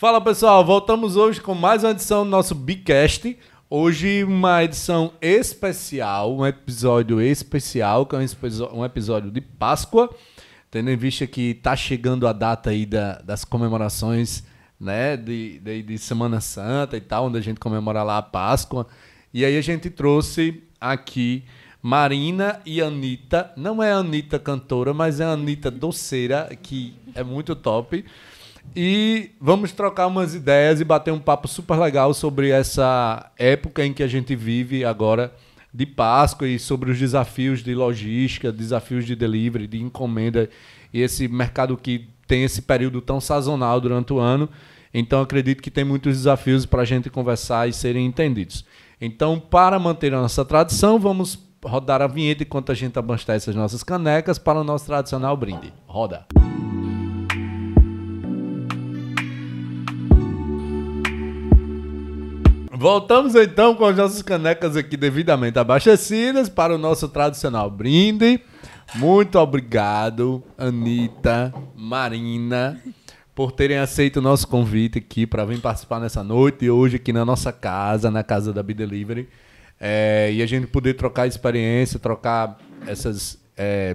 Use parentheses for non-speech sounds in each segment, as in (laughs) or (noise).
Fala pessoal, voltamos hoje com mais uma edição do nosso Bicast. Hoje uma edição especial, um episódio especial, que é um episódio de Páscoa, tendo em vista que está chegando a data aí da, das comemorações né, de, de, de, Semana Santa e tal, onde a gente comemora lá a Páscoa. E aí a gente trouxe aqui Marina e Anitta. Não é a Anitta cantora, mas é a Anitta doceira, que é muito top. E vamos trocar umas ideias e bater um papo super legal sobre essa época em que a gente vive agora de Páscoa e sobre os desafios de logística, desafios de delivery, de encomenda e esse mercado que tem esse período tão sazonal durante o ano. Então acredito que tem muitos desafios para a gente conversar e serem entendidos. Então, para manter a nossa tradição, vamos rodar a vinheta enquanto a gente abastece as nossas canecas para o nosso tradicional brinde. Roda! Voltamos então com as nossas canecas aqui devidamente abastecidas para o nosso tradicional brinde. Muito obrigado, Anitta, Marina, por terem aceito o nosso convite aqui para vir participar nessa noite e hoje aqui na nossa casa, na casa da Be Delivery. É, e a gente poder trocar experiência, trocar essas é,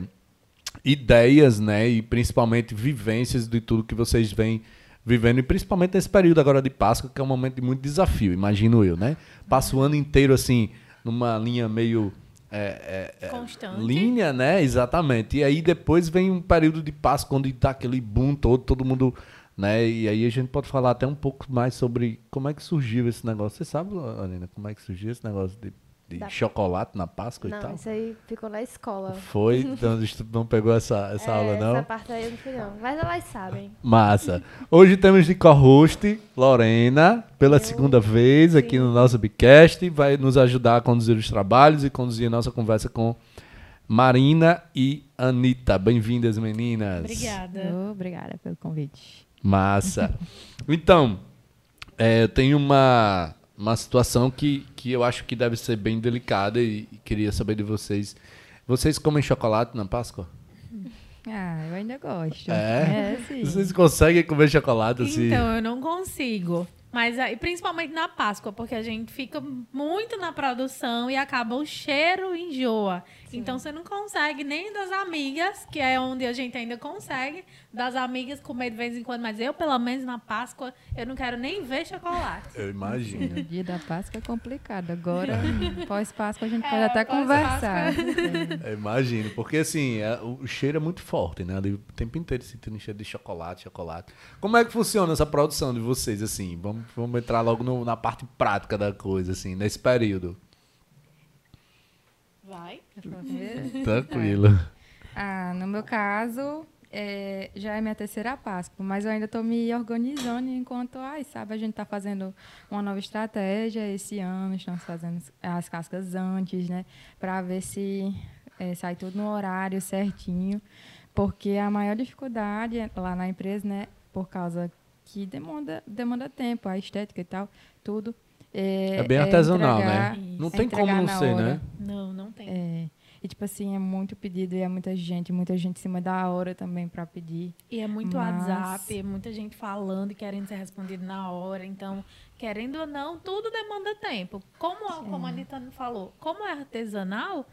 ideias, né? E principalmente vivências de tudo que vocês vêm vivendo, e principalmente nesse período agora de Páscoa, que é um momento de muito desafio, imagino eu, né? Passo o ano inteiro assim, numa linha meio. É, é, é Constante. Linha, né? Exatamente. E aí depois vem um período de Páscoa onde dá aquele boom todo, todo mundo. Né? E aí a gente pode falar até um pouco mais sobre como é que surgiu esse negócio. Você sabe, Anina, como é que surgiu esse negócio de de da... chocolate na Páscoa não, e tal? Não, isso aí ficou na escola. Foi? (laughs) Então não pegou essa, essa é, aula, não? Essa parte aí eu não fui, não. Mas elas sabem. Massa. Hoje temos de co-host Lorena, pela eu, segunda vez sim. aqui no nosso Bicast. Vai nos ajudar a conduzir os trabalhos e conduzir a nossa conversa com Marina e Anitta. Bem-vindas, meninas. Obrigada. Oh, obrigada pelo convite. Massa. Então, é, eu tenho uma uma situação que, que eu acho que deve ser bem delicada e, e queria saber de vocês. Vocês comem chocolate na Páscoa? Ah, eu ainda gosto. É? é sim. Vocês conseguem comer chocolate assim? Então, eu não consigo. Mas aí, principalmente na Páscoa, porque a gente fica muito na produção e acaba o cheiro enjoa. Sim. Então você não consegue nem das amigas, que é onde a gente ainda consegue, das amigas comer de vez em quando, mas eu, pelo menos na Páscoa, eu não quero nem ver chocolate. Eu imagino. O dia da Páscoa é complicado. Agora, (laughs) pós-Páscoa, a gente é, pode até conversar. Eu imagino, porque assim, é, o cheiro é muito forte, né? O tempo inteiro sentindo cheiro de chocolate, chocolate. Como é que funciona essa produção de vocês, assim? Vamos vamos entrar logo no, na parte prática da coisa, assim, nesse período. Vai. (laughs) Tranquilo. Ah, no meu caso, é, já é minha terceira Páscoa, mas eu ainda estou me organizando enquanto, ai, sabe, a gente está fazendo uma nova estratégia esse ano, estamos fazendo as cascas antes, né, para ver se é, sai tudo no horário certinho, porque a maior dificuldade lá na empresa, né, por causa que demanda, demanda tempo, a estética e tal, tudo. É, é bem é artesanal, né? entregar, né? Não tem como não ser, hora. né? Não, não tem. É. E, tipo assim, é muito pedido e é muita gente, muita gente em cima da hora também para pedir. E é muito Mas... WhatsApp, é muita gente falando e querendo ser respondido na hora. Então, querendo ou não, tudo demanda tempo. Como, como a Anitta falou, como é artesanal,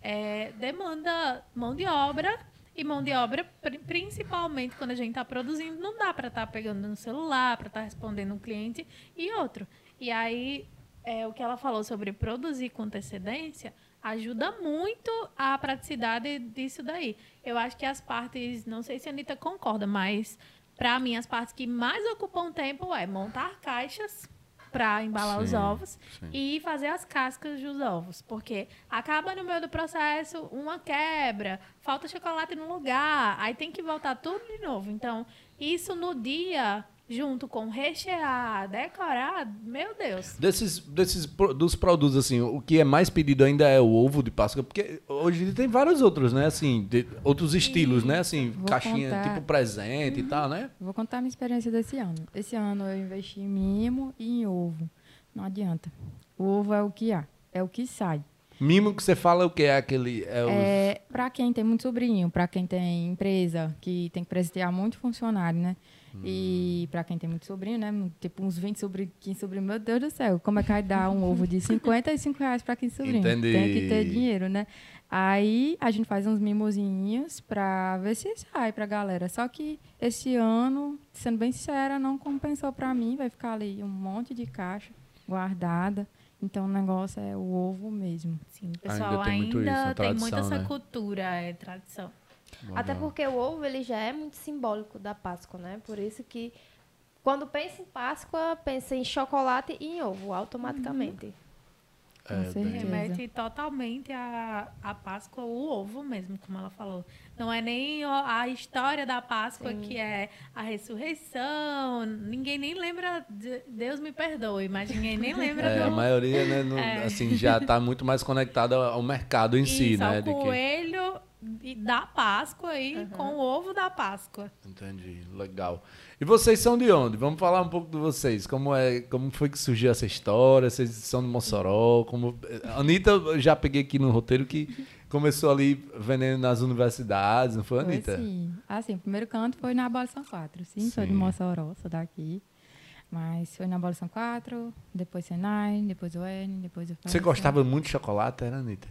é, demanda mão de obra e mão de obra, principalmente quando a gente está produzindo, não dá para estar tá pegando no celular, para estar tá respondendo um cliente e outro. E aí, é, o que ela falou sobre produzir com antecedência ajuda muito a praticidade disso daí. Eu acho que as partes, não sei se a Anitta concorda, mas para mim as partes que mais ocupam tempo é montar caixas para embalar sim, os ovos sim. e fazer as cascas dos ovos, porque acaba no meio do processo uma quebra, falta chocolate no lugar, aí tem que voltar tudo de novo. Então, isso no dia junto com rechear, decorar, meu Deus. Desses, desses dos produtos, assim, o que é mais pedido ainda é o ovo de Páscoa, porque hoje tem vários outros, né? Assim, de, outros estilos, né? Assim, Vou caixinha contar. tipo presente uhum. e tal, né? Vou contar a minha experiência desse ano. Esse ano eu investi em mimo e em ovo. Não adianta. O ovo é o que há, é o que sai. Mimo que você fala o que é aquele. É, os... é para quem tem muito sobrinho, para quem tem empresa, que tem que presentear muito funcionário, né? E para quem tem muito sobrinho, né? Tipo uns 20 sobrinhos, 15 sobrinhos, meu Deus do céu, como é que vai dar um ovo de 55 reais para 15 sobrinhos? Entendi. Tem que ter dinheiro, né? Aí a gente faz uns mimosinhos para ver se sai pra galera. Só que esse ano, sendo bem sincera, não compensou para mim. Vai ficar ali um monte de caixa guardada. Então o negócio é o ovo mesmo. Sim, o pessoal Ainda tem muito ainda, isso, a tem muito tradição, essa né? cultura, é tradição. Até porque o ovo ele já é muito simbólico da Páscoa, né? Por isso que quando pensa em Páscoa, pensa em chocolate e em ovo, automaticamente. Com É. Remete totalmente a, a Páscoa, o ovo mesmo, como ela falou. Não é nem o- a história da Páscoa, que é a ressurreição. Ninguém nem lembra. de- Deus me perdoe, mas ninguém nem (laughs) lembra É, do. a maioria, né, no- É. assim, já está muito mais conectada ao mercado em si, né? ao que- coelho e- da Páscoa aí com o ovo da Páscoa. Entendi, legal. E vocês são de onde? Vamos falar um pouco de vocês. Como é, como foi que surgiu essa história? Vocês são de Mossoró? Como a Anitta, eu já peguei aqui no roteiro que começou ali vendendo nas universidades, não foi, Foi Anitta? sim. Assim, o primeiro canto foi na Abolição 4. Sim, sou de Sim. Mossoró, sou daqui. Mas foi na Abolição 4, depois Senai, depois o N, depois o Você gostava muito de chocolate, era, Anitta?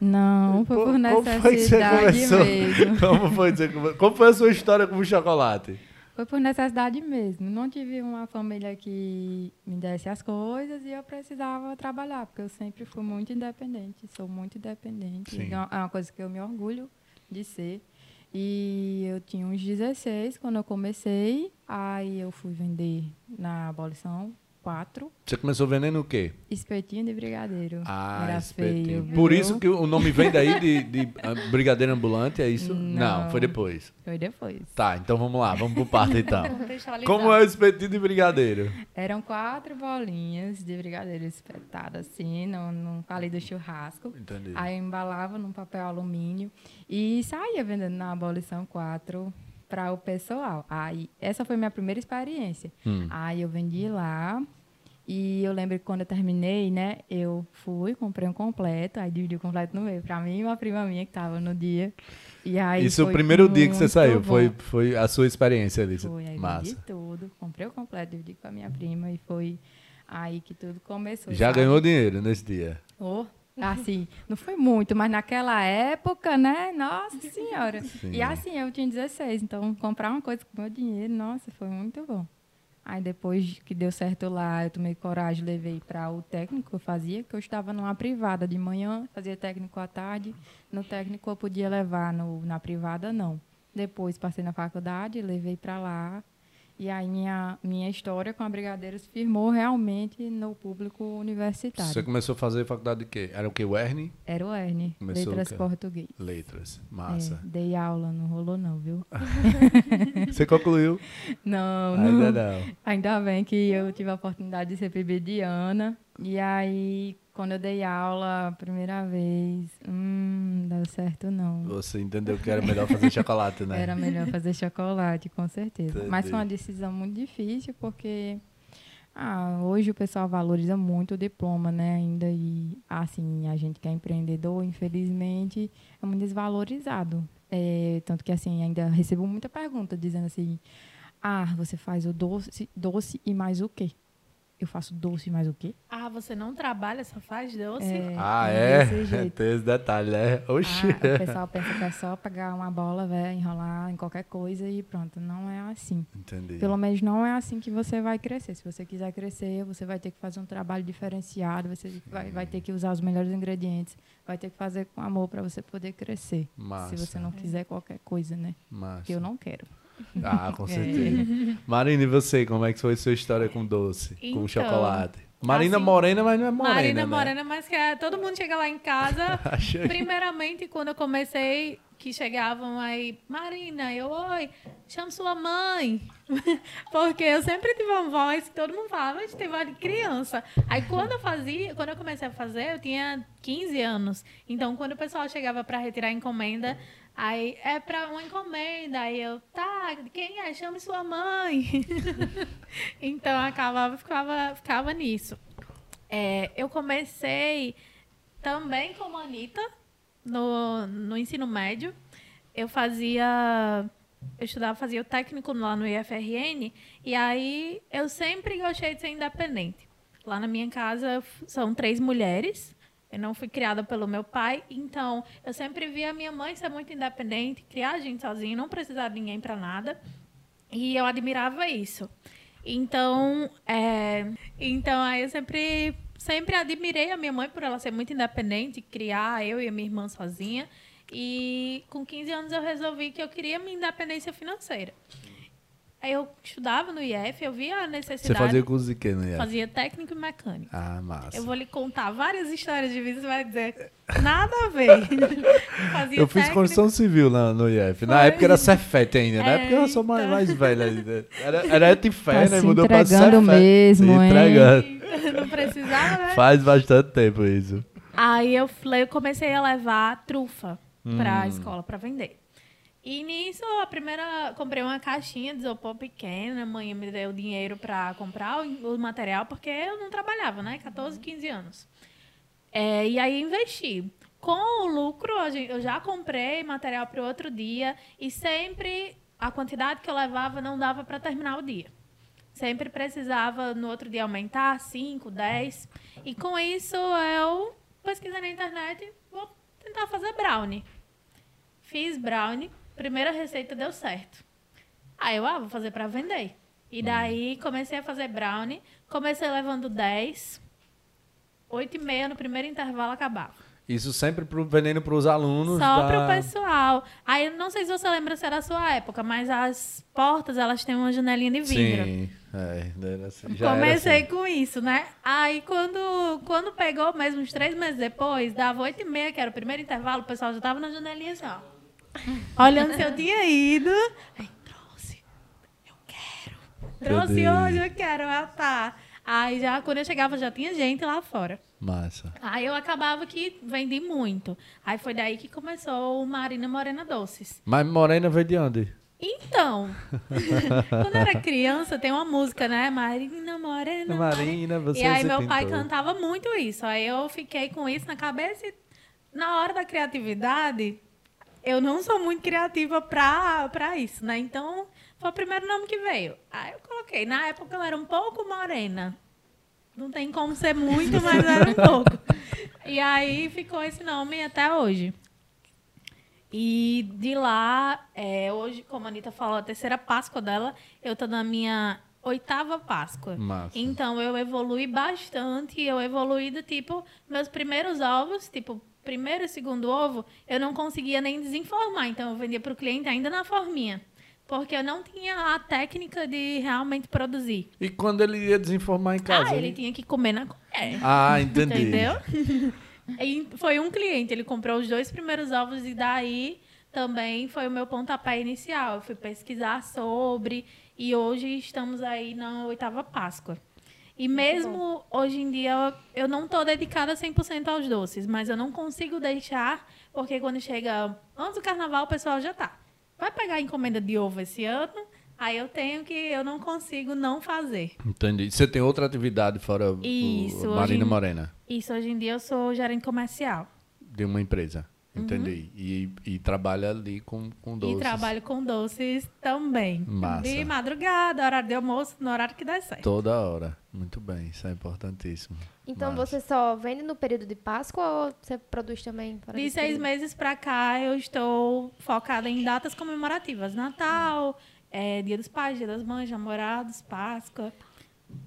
Não, foi por como foi que você necessidade começou? mesmo. (laughs) Como foi, como foi a sua história com o chocolate? Foi por necessidade mesmo. Não tive uma família que me desse as coisas e eu precisava trabalhar, porque eu sempre fui muito independente, sou muito independente. Sim. Então, é uma coisa que eu me orgulho de ser. E eu tinha uns 16 quando eu comecei, aí eu fui vender na abolição 4, Você começou vendendo o quê? espetinho de brigadeiro. Ah, Era espetinho. feio, viu? Por isso que o nome vem daí de, de ah, brigadeiro ambulante, é isso? Não. foi depois. Foi depois. Tá, então vamos lá, vamos pro parto então. (laughs) Como é o espetinho de brigadeiro? Eram quatro bolinhas de brigadeiro espetadas assim, no palito do churrasco. Entendi. Aí eu embalava num papel alumínio e saía vendendo na abolição 4 para o pessoal. Aí essa foi minha primeira experiência. Hum. Aí eu vendi lá e eu lembro que quando eu terminei, né, eu fui, comprei um completo, aí dividi o completo no meio para mim e uma prima minha que estava no dia. E aí Isso o primeiro dia que você saiu, bom. foi, foi a sua experiência ali. Foi, aí vendi Massa. tudo, comprei o completo, dividi com a minha prima e foi aí que tudo começou. Já sabe? ganhou dinheiro nesse dia. Oh, (laughs) assim, não foi muito, mas naquela época, né? Nossa Senhora. Sim. E assim, eu tinha 16, então comprar uma coisa com meu dinheiro, nossa, foi muito bom. Aí depois que deu certo lá, eu tomei coragem, levei para o técnico que eu fazia, que eu estava numa privada de manhã, fazia técnico à tarde. No técnico eu podia levar, no, na privada não. Depois passei na faculdade, levei para lá. E aí minha, minha história com a Brigadeiros firmou realmente no público universitário. Você começou a fazer faculdade de quê? Era o quê? O Ernie? Era o Ernie, Começou letras português. Letras. É, Massa. dei aula, não rolou não, viu? (laughs) Você concluiu? Não, não. Ainda não. Ainda bem que eu tive a oportunidade de ser PBdiana. E aí, quando eu dei aula a primeira vez, hum, não deu certo não. Você entendeu que era melhor fazer chocolate, né? Era melhor fazer chocolate, com certeza. Mas Entendi. foi uma decisão muito difícil, porque ah, hoje o pessoal valoriza muito o diploma, né? Ainda e, assim, a gente que é empreendedor, infelizmente, é muito desvalorizado. É, tanto que, assim, ainda recebo muita pergunta dizendo assim, ah, você faz o doce, doce e mais o quê? Eu faço doce mais o quê? Ah, você não trabalha, só faz doce? Ah, é é? desse (laughs) jeito. Tem esse detalhe, né? Oxi. Ah, o pessoal pensa que é só (laughs) pegar uma bola, velho, enrolar em qualquer coisa e pronto. Não é assim. Entendi. Pelo menos não é assim que você vai crescer. Se você quiser crescer, você vai ter que fazer um trabalho diferenciado, você vai, vai ter que usar os melhores ingredientes, vai ter que fazer com amor para você poder crescer. Massa. Se você não quiser qualquer coisa, né? Massa. Que eu não quero. Ah, com É. certeza. Marina, e você? Como é que foi a sua história com doce? com Então, chocolate? Marina assim, morena, mas não é morena, Marina né? Morena, mas que é, todo mundo chega lá em casa. (laughs) Achei. Primeiramente, quando eu comecei, que chegavam aí, Marina, eu, oi, chama sua mãe. (laughs) Porque eu sempre tive uma voz que todo mundo falava, mas tem voz de criança. Aí quando eu fazia, quando eu comecei a fazer, eu tinha 15 anos. Então, quando o pessoal chegava para retirar a encomenda, aí é para uma encomenda. Aí eu, tá, quem é? Chame sua mãe. (laughs) então, acabava, ficava, ficava nisso. É, eu comecei também como Anitta, no, no ensino médio. Eu fazia eu estudava, fazia o técnico lá no IFRN, e aí eu sempre gostei de ser independente. Lá na minha casa são três mulheres, eu não fui criada pelo meu pai, então eu sempre vi a minha mãe ser muito independente, criar a gente sozinha, não precisar de ninguém para nada, e eu admirava isso. Então, é, então aí eu sempre, sempre admirei a minha mãe por ela ser muito independente, criar eu e a minha irmã sozinha. E com 15 anos eu resolvi que eu queria minha independência financeira. Aí eu estudava no IF, eu via a necessidade. Você fazia curso de quê no IF? Fazia técnico e mecânico. Ah, massa. Eu vou lhe contar várias histórias de vida, você vai dizer, nada a ver. (laughs) fazia Eu fiz técnico- construção civil na, no IF. Na Foi. época era Cefet ainda, na É, época eu sou mais, então. mais velho ainda. Era, era Etifé, Tá né? se Mudou pra entregando mesmo, Se hein? entregando. Não precisava, né? Faz bastante tempo isso. Aí eu, falei, eu comecei a levar trufa pra Hum. escola pra vender. E nisso, a primeira. Comprei uma caixinha de isopor pequena. A mãe me deu dinheiro pra comprar o, material, porque eu não trabalhava, né? 14, 15 anos. É, e aí investi. Com o lucro, eu já comprei material para o outro dia. E sempre a quantidade que eu levava não dava para terminar o dia. Sempre precisava no outro dia aumentar 5, 10. E com isso eu pesquisei na internet, vou tentar fazer brownie. Fiz brownie, primeira receita deu certo. Aí eu, ah, vou fazer para vender. E daí comecei a fazer brownie, comecei levando 10, 8 e meia no primeiro intervalo acabava. Isso sempre pro, vendendo pros alunos. Só da... pro pessoal. Aí não sei se você lembra se era a sua época, mas as portas elas têm uma janelinha de vidro. Sim, é, era assim, Comecei assim. com isso, né? Aí quando, quando pegou, mesmo uns três meses depois, dava oito e meia, que era o primeiro intervalo, o pessoal já tava na janelinha assim, ó. Olhando se eu tinha ido. Aí, trouxe. Eu quero. Trouxe hoje, eu quero. Ah, tá. Aí já, quando eu chegava, já tinha gente lá fora. Massa. Aí eu acabava que vendi muito. Aí foi daí que começou o Marina Morena Doces. Mas Morena veio de onde? Então, (laughs) quando eu era criança, tem uma música, né? Marina Morena. Marina, você E aí meu pai pintou. cantava muito isso. Aí eu fiquei com isso na cabeça e na hora da criatividade, eu não sou muito criativa pra, pra isso, né? Então, foi o primeiro nome que veio. Aí eu coloquei. Na época eu era um pouco morena. Não tem como ser muito, mas era um pouco. E aí ficou esse nome até hoje. E de lá, é, hoje, como a Anitta falou, a terceira Páscoa dela, eu tô na minha oitava Páscoa. Massa. Então eu evolui bastante. Eu evoluí do tipo, meus primeiros ovos, tipo, primeiro e segundo ovo, eu não conseguia nem desenformar. Então eu vendia para o cliente ainda na forminha. Porque eu não tinha a técnica de realmente produzir. E quando ele ia desinformar em casa? Ah, ele tinha que comer na colher. Ah, entendi. Entendeu? (laughs) E foi um cliente, ele comprou os dois primeiros ovos e daí também foi o meu pontapé inicial. Eu fui pesquisar sobre e hoje estamos aí na oitava Páscoa. E mesmo hoje em dia eu- não estou dedicada 100% aos doces, mas eu não consigo deixar, porque quando chega antes do carnaval o pessoal já tá. Vai pegar a encomenda de ovo esse ano, aí eu tenho que, eu não consigo não fazer. Entendi. Você tem outra atividade fora o- Isso, o Marina hoje- Morena? Isso, hoje em dia eu sou gerente comercial. De uma empresa. Entendi. E, e trabalha ali com, com doces. Uhum. E trabalho com doces também. Massa. De madrugada, horário de almoço, no horário que der certo. Toda hora. Muito bem, isso é importantíssimo. Então Massa. você só vende no período de Páscoa ou você produz também? fora De seis período? meses pra cá, eu estou focada em datas comemorativas. Natal, eh, Dia dos Pais, Dia das Mães, Namorados, Páscoa.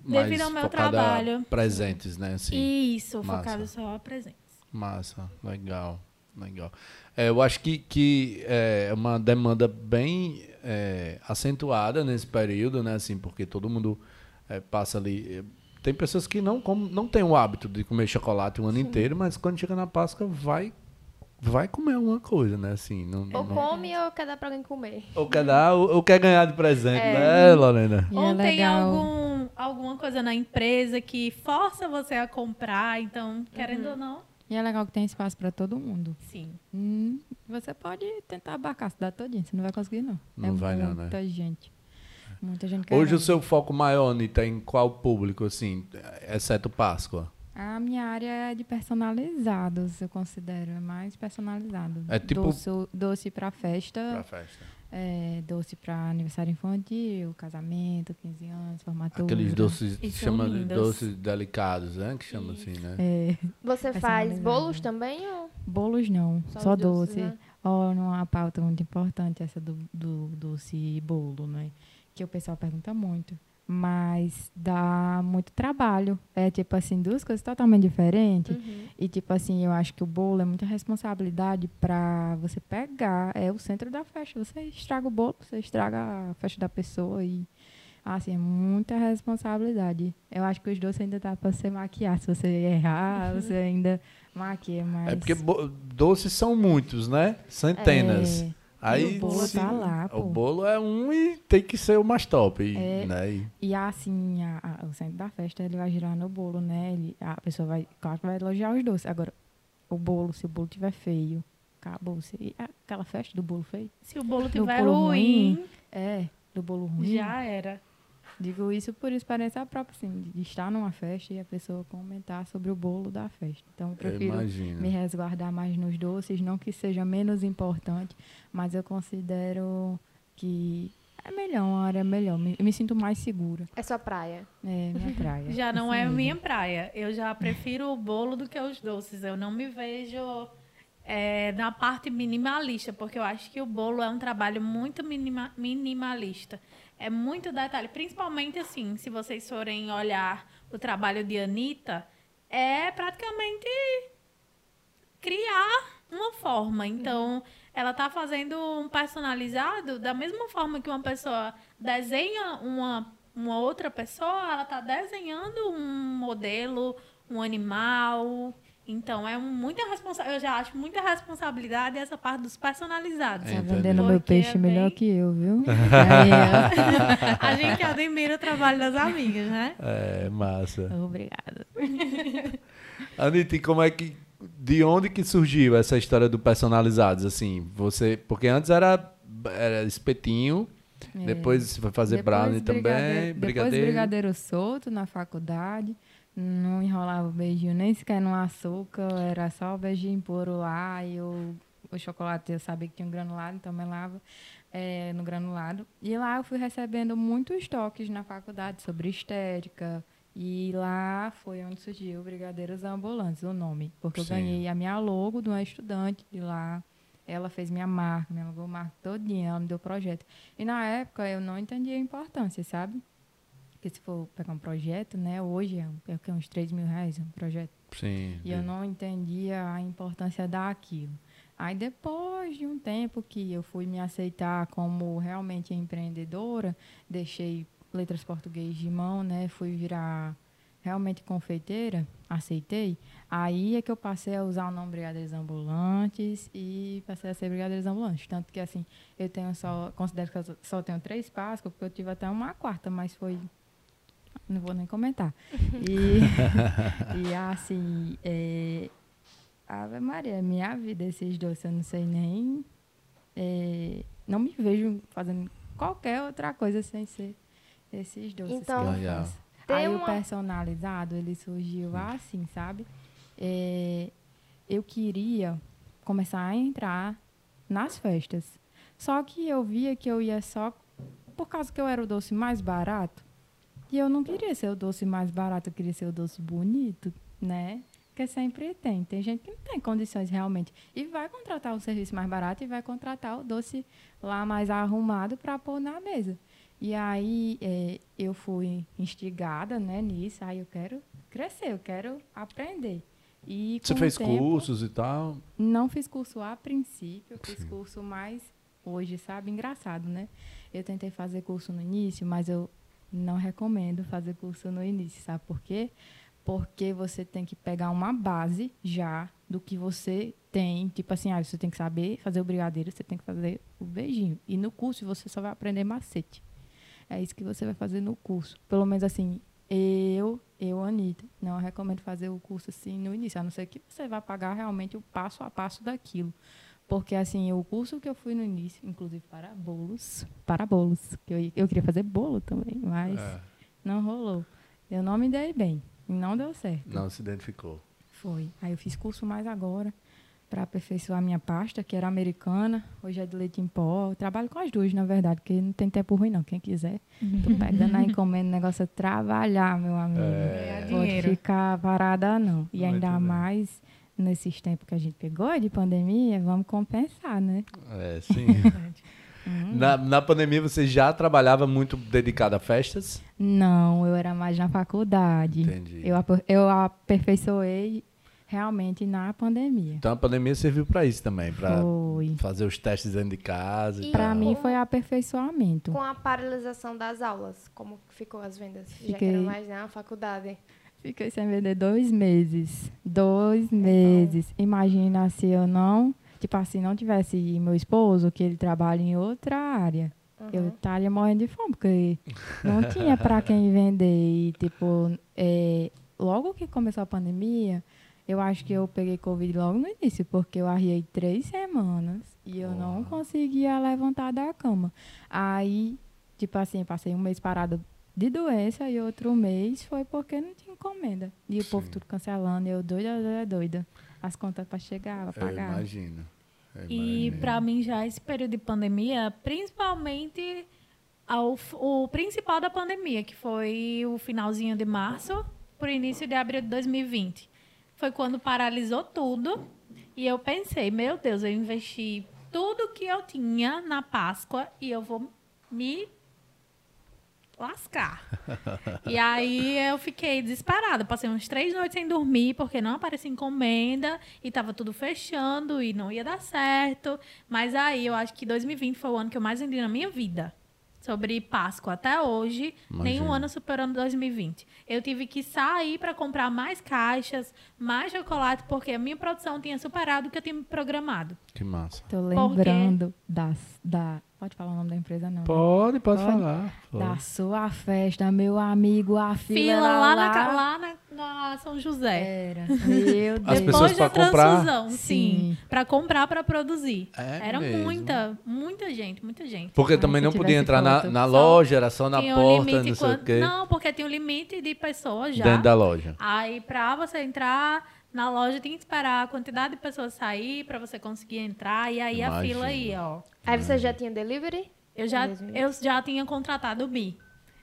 Devido ao meu trabalho. Presentes, né? Assim. Isso, Massa. focado só a presentes. Massa, legal, legal. É, eu acho que, que é uma demanda bem é, acentuada nesse período, né? Assim, porque todo mundo é, passa ali. Tem pessoas que não, como, não têm o hábito de comer chocolate o ano inteiro, mas quando chega na Páscoa vai, vai comer alguma coisa, né? Assim, não, Ou não- come ou quer dar pra alguém comer. ou quer dar, ou, ou quer ganhar de presente, É. né, Lorena? É Ou tem algum, alguma coisa na empresa que força você a comprar, então, querendo Uhum. ou não, E é legal que tem espaço para todo mundo. sim. Hum, você pode tentar abarcar a cidade todinha, você não vai conseguir, não. Não é vai não, né? Muita gente. Muita gente Hoje o seu foco maior, Anitta, em qual público, assim, exceto Páscoa? A minha área é de personalizados, eu considero. É mais personalizado. É tipo- Doce, doce para festa. festa. É, doce para aniversário infantil, casamento, 15 anos, formatura. Aqueles doces, E chama de doces delicados, né? Que chama assim, né? É, Você faz Personalizado. bolos também ou bolos não, só, só, doces, doce. né? Ó, numa pauta muito importante essa do, do doce e bolo, né? Que o pessoal pergunta muito. Mas dá muito trabalho. É tipo assim, duas coisas totalmente diferentes. Uhum. E tipo assim, eu acho que o bolo é muita responsabilidade pra você pegar. É o centro da festa. Você estraga o bolo, você estraga a festa da pessoa e assim, é muita responsabilidade. Eu acho que os doces ainda dá pra você maquiar. Se você errar, você ainda maquia, mas É porque bo- doces são muitos, né? Centenas. É, Aí e o bolo se- tá lá, O bolo é um e tem que ser o mais top, e, É. né? E- E assim, a- a- o centro da festa, ele vai girar no bolo, né? Ele, a pessoa vai, claro que vai elogiar os doces. Agora, o bolo, se o bolo tiver feio, acabou. Se, aquela festa do bolo feio, Se o bolo tiver bolo ruim, ruim, é, do bolo ruim. já era. Digo isso por experiência própria, assim, de estar numa festa e a pessoa comentar sobre o bolo da festa. Então, eu prefiro imagino. me resguardar mais nos doces, não que seja menos importante, mas eu considero que é melhor, uma área melhor. Me, eu me sinto mais segura. É sua praia. É minha praia. (laughs) Já não Isso é mesmo. minha praia. Eu já prefiro o bolo do que os doces. Eu não me vejo é, na parte minimalista, porque eu acho que o bolo é um trabalho muito minima- minimalista. É muito detalhe. Principalmente assim, se vocês forem olhar o trabalho de Anitta, é praticamente criar uma forma. Então, ela tá fazendo um personalizado da mesma forma que uma pessoa desenha uma, uma outra pessoa, ela tá desenhando um modelo, um animal. Então, é muita responsabilidade. Eu já acho muita responsabilidade essa parte dos personalizados. É, Tá vendendo meu peixe é melhor bem- que eu, viu? (laughs) (laughs) A gente admira o trabalho das amigas, né? É, massa. Obrigada. (laughs) Anitta, e como é que. De onde que surgiu essa história do personalizados? Assim, você. Porque antes era, era espetinho, É. depois você foi fazer Depois brownie também, brigadeiro- Depois brigadeiro. brigadeiro solto na faculdade. Não enrolava o beijinho nem sequer no açúcar, era só o beijinho puro lá e o, o chocolate eu sabia que tinha um granulado, então melava é, no granulado. E lá eu fui recebendo muitos toques na faculdade sobre estética. E lá foi onde surgiu o Brigadeiros Ambulantes, o nome. Porque eu Sim. ganhei a minha logo de uma estudante de lá. Ela fez minha marca, minha logomarca todinha, ela me deu projeto. E na época eu não entendia a importância, sabe? Porque se for pegar um projeto, né? Hoje é, é uns 3 mil reais um projeto. Sim. E eu não entendia a importância daquilo. Aí depois de um tempo que eu fui me aceitar como realmente empreendedora, deixei letras português de mão, né? Fui virar realmente confeiteira, aceitei. Aí é que eu passei a usar o nome Brigadeiros Ambulantes e passei a ser Brigadeiros Ambulantes. Tanto que assim, eu tenho só, considero que eu só- só tenho três Páscoas, porque eu tive até uma quarta, mas foi não vou nem comentar. (laughs) E, e assim, é, Ave Maria, minha vida, esses doces, eu não sei nem. é, não me vejo fazendo qualquer outra coisa sem ser esses doces Então, que eu faço. Aí uma- o personalizado, ele surgiu assim, sabe? É, eu queria começar a entrar nas festas. Só que eu via que eu ia só por causa que eu era o doce mais barato. E eu não queria ser o doce mais barato, eu queria ser o doce bonito, né? Porque sempre tem. Tem gente que não tem condições realmente. E vai contratar o serviço mais barato e vai contratar o doce lá mais arrumado para pôr na mesa. E aí é, eu fui instigada né, nisso. Aí eu quero crescer, eu quero aprender. E Você fez tempo- cursos e tal? não fiz curso a princípio, eu fiz curso mais hoje, sabe? Engraçado, né? Eu tentei fazer curso no início, mas eu não recomendo fazer curso no início, sabe por quê? Porque você tem que pegar uma base já do que você tem. Tipo assim, ah, você tem que saber fazer o brigadeiro, você tem que fazer o beijinho. E no curso você só vai aprender macete. É isso que você vai fazer no curso. Pelo menos assim, eu, eu, Anitta, não recomendo fazer o curso assim no início, a não ser que você vá pagar realmente o passo a passo daquilo. Porque, assim, o curso que eu fui no início, inclusive para bolos, para bolos, que eu, eu queria fazer bolo também, mas É, não rolou. Eu não me dei bem, não deu certo. não se identificou. Foi. Aí eu fiz curso mais agora, para aperfeiçoar a minha pasta, que era americana, hoje é de leite em pó. Eu trabalho com as duas, na verdade, porque não tem tempo ruim, não. Quem quiser. Tô pegando a encomenda, o negócio é trabalhar, meu amigo. Ganhar Pode dinheiro. ficar parada, não. E ainda bem. mais nesses tempos que a gente pegou de pandemia, vamos compensar, né? É, sim. (laughs) na, na pandemia você já trabalhava muito dedicado a festas? Não, eu era mais na faculdade. Entendi. Eu, eu aperfeiçoei realmente na pandemia. Então a pandemia serviu para isso também, para fazer os testes dentro de casa. E Para mim foi aperfeiçoamento. Com a paralisação das aulas, como ficou as vendas? Já que Fiquei- era mais na faculdade. Fiquei sem vender dois meses. Dois meses. Imagina se eu não, tipo assim, não tivesse meu esposo, que ele trabalha em outra área. Eu estaria morrendo de fome, porque não tinha para (laughs) quem vender. E, tipo, é, logo que começou a pandemia, eu acho que eu peguei Covid logo no início, porque eu arriei três semanas e eu não conseguia levantar da cama. Aí, tipo assim, passei um mês parado de doença e outro mês foi porque não tinha encomenda. E o povo tudo cancelando, e eu doida, doida, doida. As contas para chegar, para pagar. imagino. Eu E imagino. para mim já esse período de pandemia, principalmente ao, o principal da pandemia, que foi o finalzinho de março por início de abril de 2020. Foi quando paralisou tudo e eu pensei, meu Deus, eu investi tudo que eu tinha na Páscoa e eu vou me lascar. e aí eu fiquei desesperada. Passei uns três noites sem dormir, porque não aparecia encomenda e tava tudo fechando e não ia dar certo. Mas aí eu acho que 2020 foi o ano que eu mais vendi na minha vida. Sobre Páscoa até hoje, nenhum Imagino. ano superando 2020. Eu tive que sair para comprar mais caixas, mais chocolate, porque a minha produção tinha superado o que eu tinha programado. Que massa. Tô lembrando das, da. Pode falar o nome da empresa, não? né? Pode, pode, Pode? falar. Da Pode. sua festa, meu amigo, a fila, Fila lá, lá, na, lá na, na São José. Era. (laughs) Meu As Deus. pessoas Depois da comprar? transfusão, sim. Sim. Pra comprar, pra produzir. É Era mesmo? muita, muita gente, muita gente. Porque Ai, também não podia entrar na, na loja, era só na Tinha um porta, limite não sei quando- o quê. Não, porque tinha um limite de pessoas já. Dentro da loja. Aí, pra você entrar na loja, tinha que esperar a quantidade de pessoas sair pra você conseguir entrar. E aí a Imagino. fila aí, ó. Aí você já tinha delivery? Eu já, Em 2020? eu já tinha contratado o BI.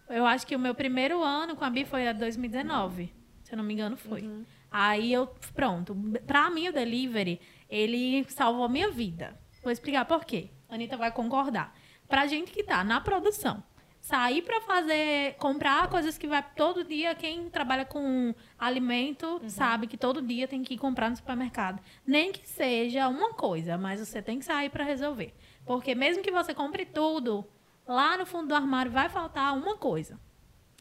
Eu acho que o meu primeiro ano com a BI foi a 2019. Se eu não me engano, foi. Uhum. Aí eu, pronto. Pra mim, o delivery, ele salvou minha vida. Vou explicar por quê. A Anitta vai concordar. Pra gente que tá na produção, sair pra fazer, comprar coisas que vai todo dia, quem trabalha com alimento sabe que todo dia tem que ir comprar no supermercado. Nem que seja uma coisa, mas você tem que sair pra resolver. Porque mesmo que você compre tudo, lá no fundo do armário vai faltar uma coisa.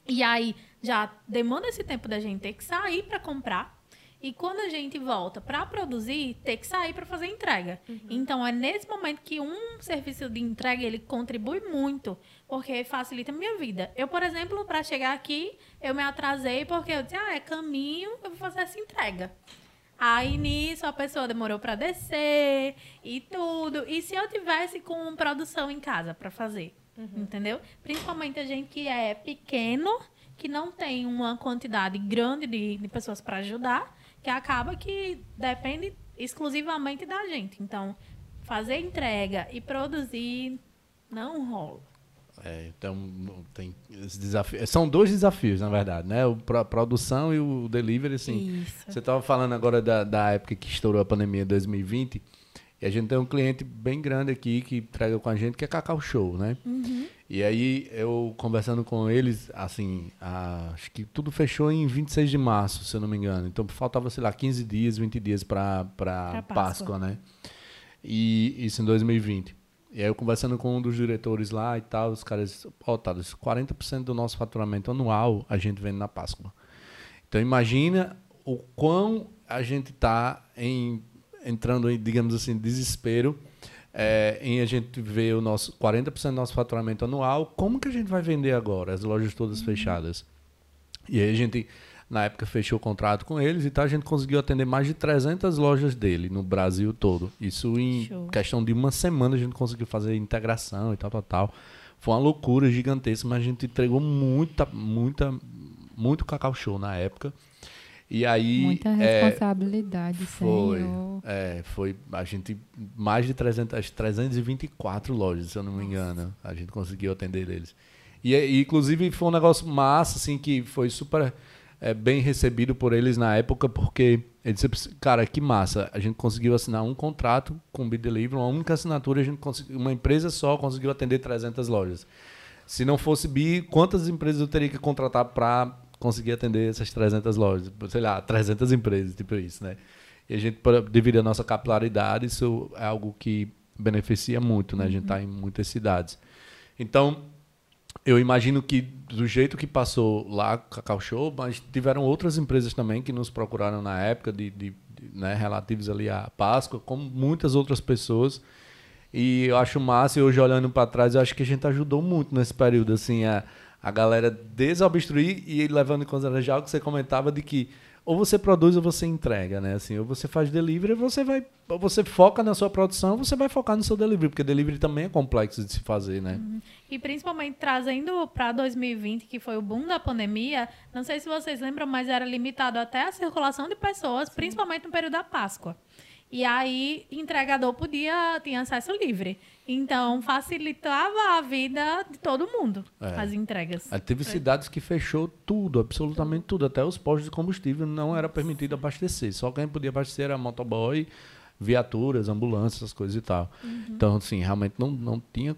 E aí já demanda esse tempo da gente ter que sair para comprar. E quando a gente volta para produzir, ter que sair para fazer entrega. Então é nesse momento que um serviço de entrega ele contribui muito, porque facilita a minha vida. Eu, por exemplo, para chegar aqui, eu me atrasei porque eu disse: "Ah, é caminho, eu vou fazer essa entrega". Aí nisso a pessoa demorou para descer e tudo. E se eu tivesse com produção em casa para fazer, entendeu? Principalmente a gente que é pequeno, que não tem uma quantidade grande de, de pessoas para ajudar, que acaba que depende exclusivamente da gente. Então, fazer entrega e produzir não rola. É, então tem esse desafio. São dois desafios, na verdade, né? O pro- produção e o delivery, assim. Isso. Você estava falando agora da, da época que estourou a pandemia em 2020. E a gente tem um cliente bem grande aqui que entrega com a gente, que é Cacau Show, né? E aí, eu conversando com eles, assim, a- acho que tudo fechou em 26 de março, se eu não me engano. Então, faltava, sei lá, 15 dias, 20 dias para Páscoa. Páscoa, né? E isso em 2020. E aí, eu conversando com um dos diretores lá e tal, os caras, ó, Thales, 40% do nosso faturamento anual a gente vende na Páscoa. Então, imagina o quão a gente está em, entrando em, digamos assim, desespero é, em a gente ver o nosso 40% do nosso faturamento anual. Como que a gente vai vender agora? As lojas todas fechadas. E aí a gente, na época, fechou o contrato com eles e tal. A gente conseguiu atender mais de 300 lojas dele no Brasil todo. Isso em Show. questão de uma semana a gente conseguiu fazer integração e tal, tal, tal. Foi uma loucura gigantesca, mas a gente entregou muita, muita, muito cacau show na época. E aí. Muita é, responsabilidade, foi, Senhor. é, foi a gente mais de 300, 324 lojas, se eu não me engano, a gente conseguiu atender eles. E, e, inclusive foi um negócio massa assim que foi super é, bem recebido por eles na época porque eles disseram, cara, que massa, a gente conseguiu assinar um contrato com o Be Delivery, uma única assinatura, a gente conseguiu, uma empresa só conseguiu atender 300 lojas. Se não fosse Bi, quantas empresas eu teria que contratar para conseguir atender essas 300 lojas? Sei lá, 300 empresas, tipo isso, né? E a gente, devido à nossa capilaridade, isso é algo que beneficia muito, né? A gente está em muitas cidades. Então, eu imagino que do jeito que passou lá Cacau Show, mas tiveram outras empresas também que nos procuraram na época de, de, de né, relativos ali à Páscoa, como muitas outras pessoas. E eu acho massa, e hoje olhando para trás, eu acho que a gente ajudou muito nesse período, assim, a, a galera desobstruir e levando em consideração algo que você comentava de que ou você produz ou você entrega, né? Assim, ou você faz delivery, ou você vai, ou você foca na sua produção, ou você vai focar no seu delivery, porque delivery também é complexo de se fazer, né? Uhum. E principalmente trazendo para 2020, que foi o boom da pandemia, não sei se vocês lembram, mas era limitado até a circulação de pessoas, Sim. principalmente no período da Páscoa. E aí, entregador podia, tinha acesso livre. Então, facilitava a vida de todo mundo, é. as entregas. Aí teve cidades que fechou tudo, absolutamente tudo. Até os postos de combustível não era permitido abastecer. Só quem podia abastecer era motoboy, viaturas, ambulâncias, coisas e tal. Uhum. Então, assim, realmente não, não tinha...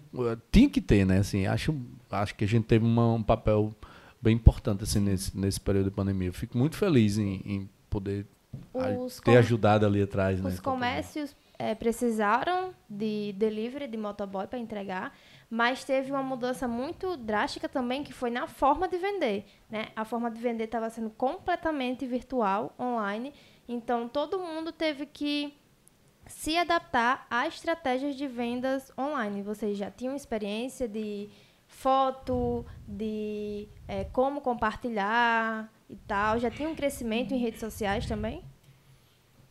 Tinha que ter, né? Assim, acho, acho que a gente teve uma, um papel bem importante, assim, nesse, nesse período de pandemia. Eu fico muito feliz em, em poder os ter ajudado ali atrás, né? Os comércios é, precisaram de delivery de motoboy para entregar, mas teve uma mudança muito drástica também que foi na forma de vender, né? A forma de vender estava sendo completamente virtual, online, então todo mundo teve que se adaptar a estratégias de vendas online. Vocês já tinham experiência de foto, de é, como compartilhar, e tal. Já tinha um crescimento em redes sociais também?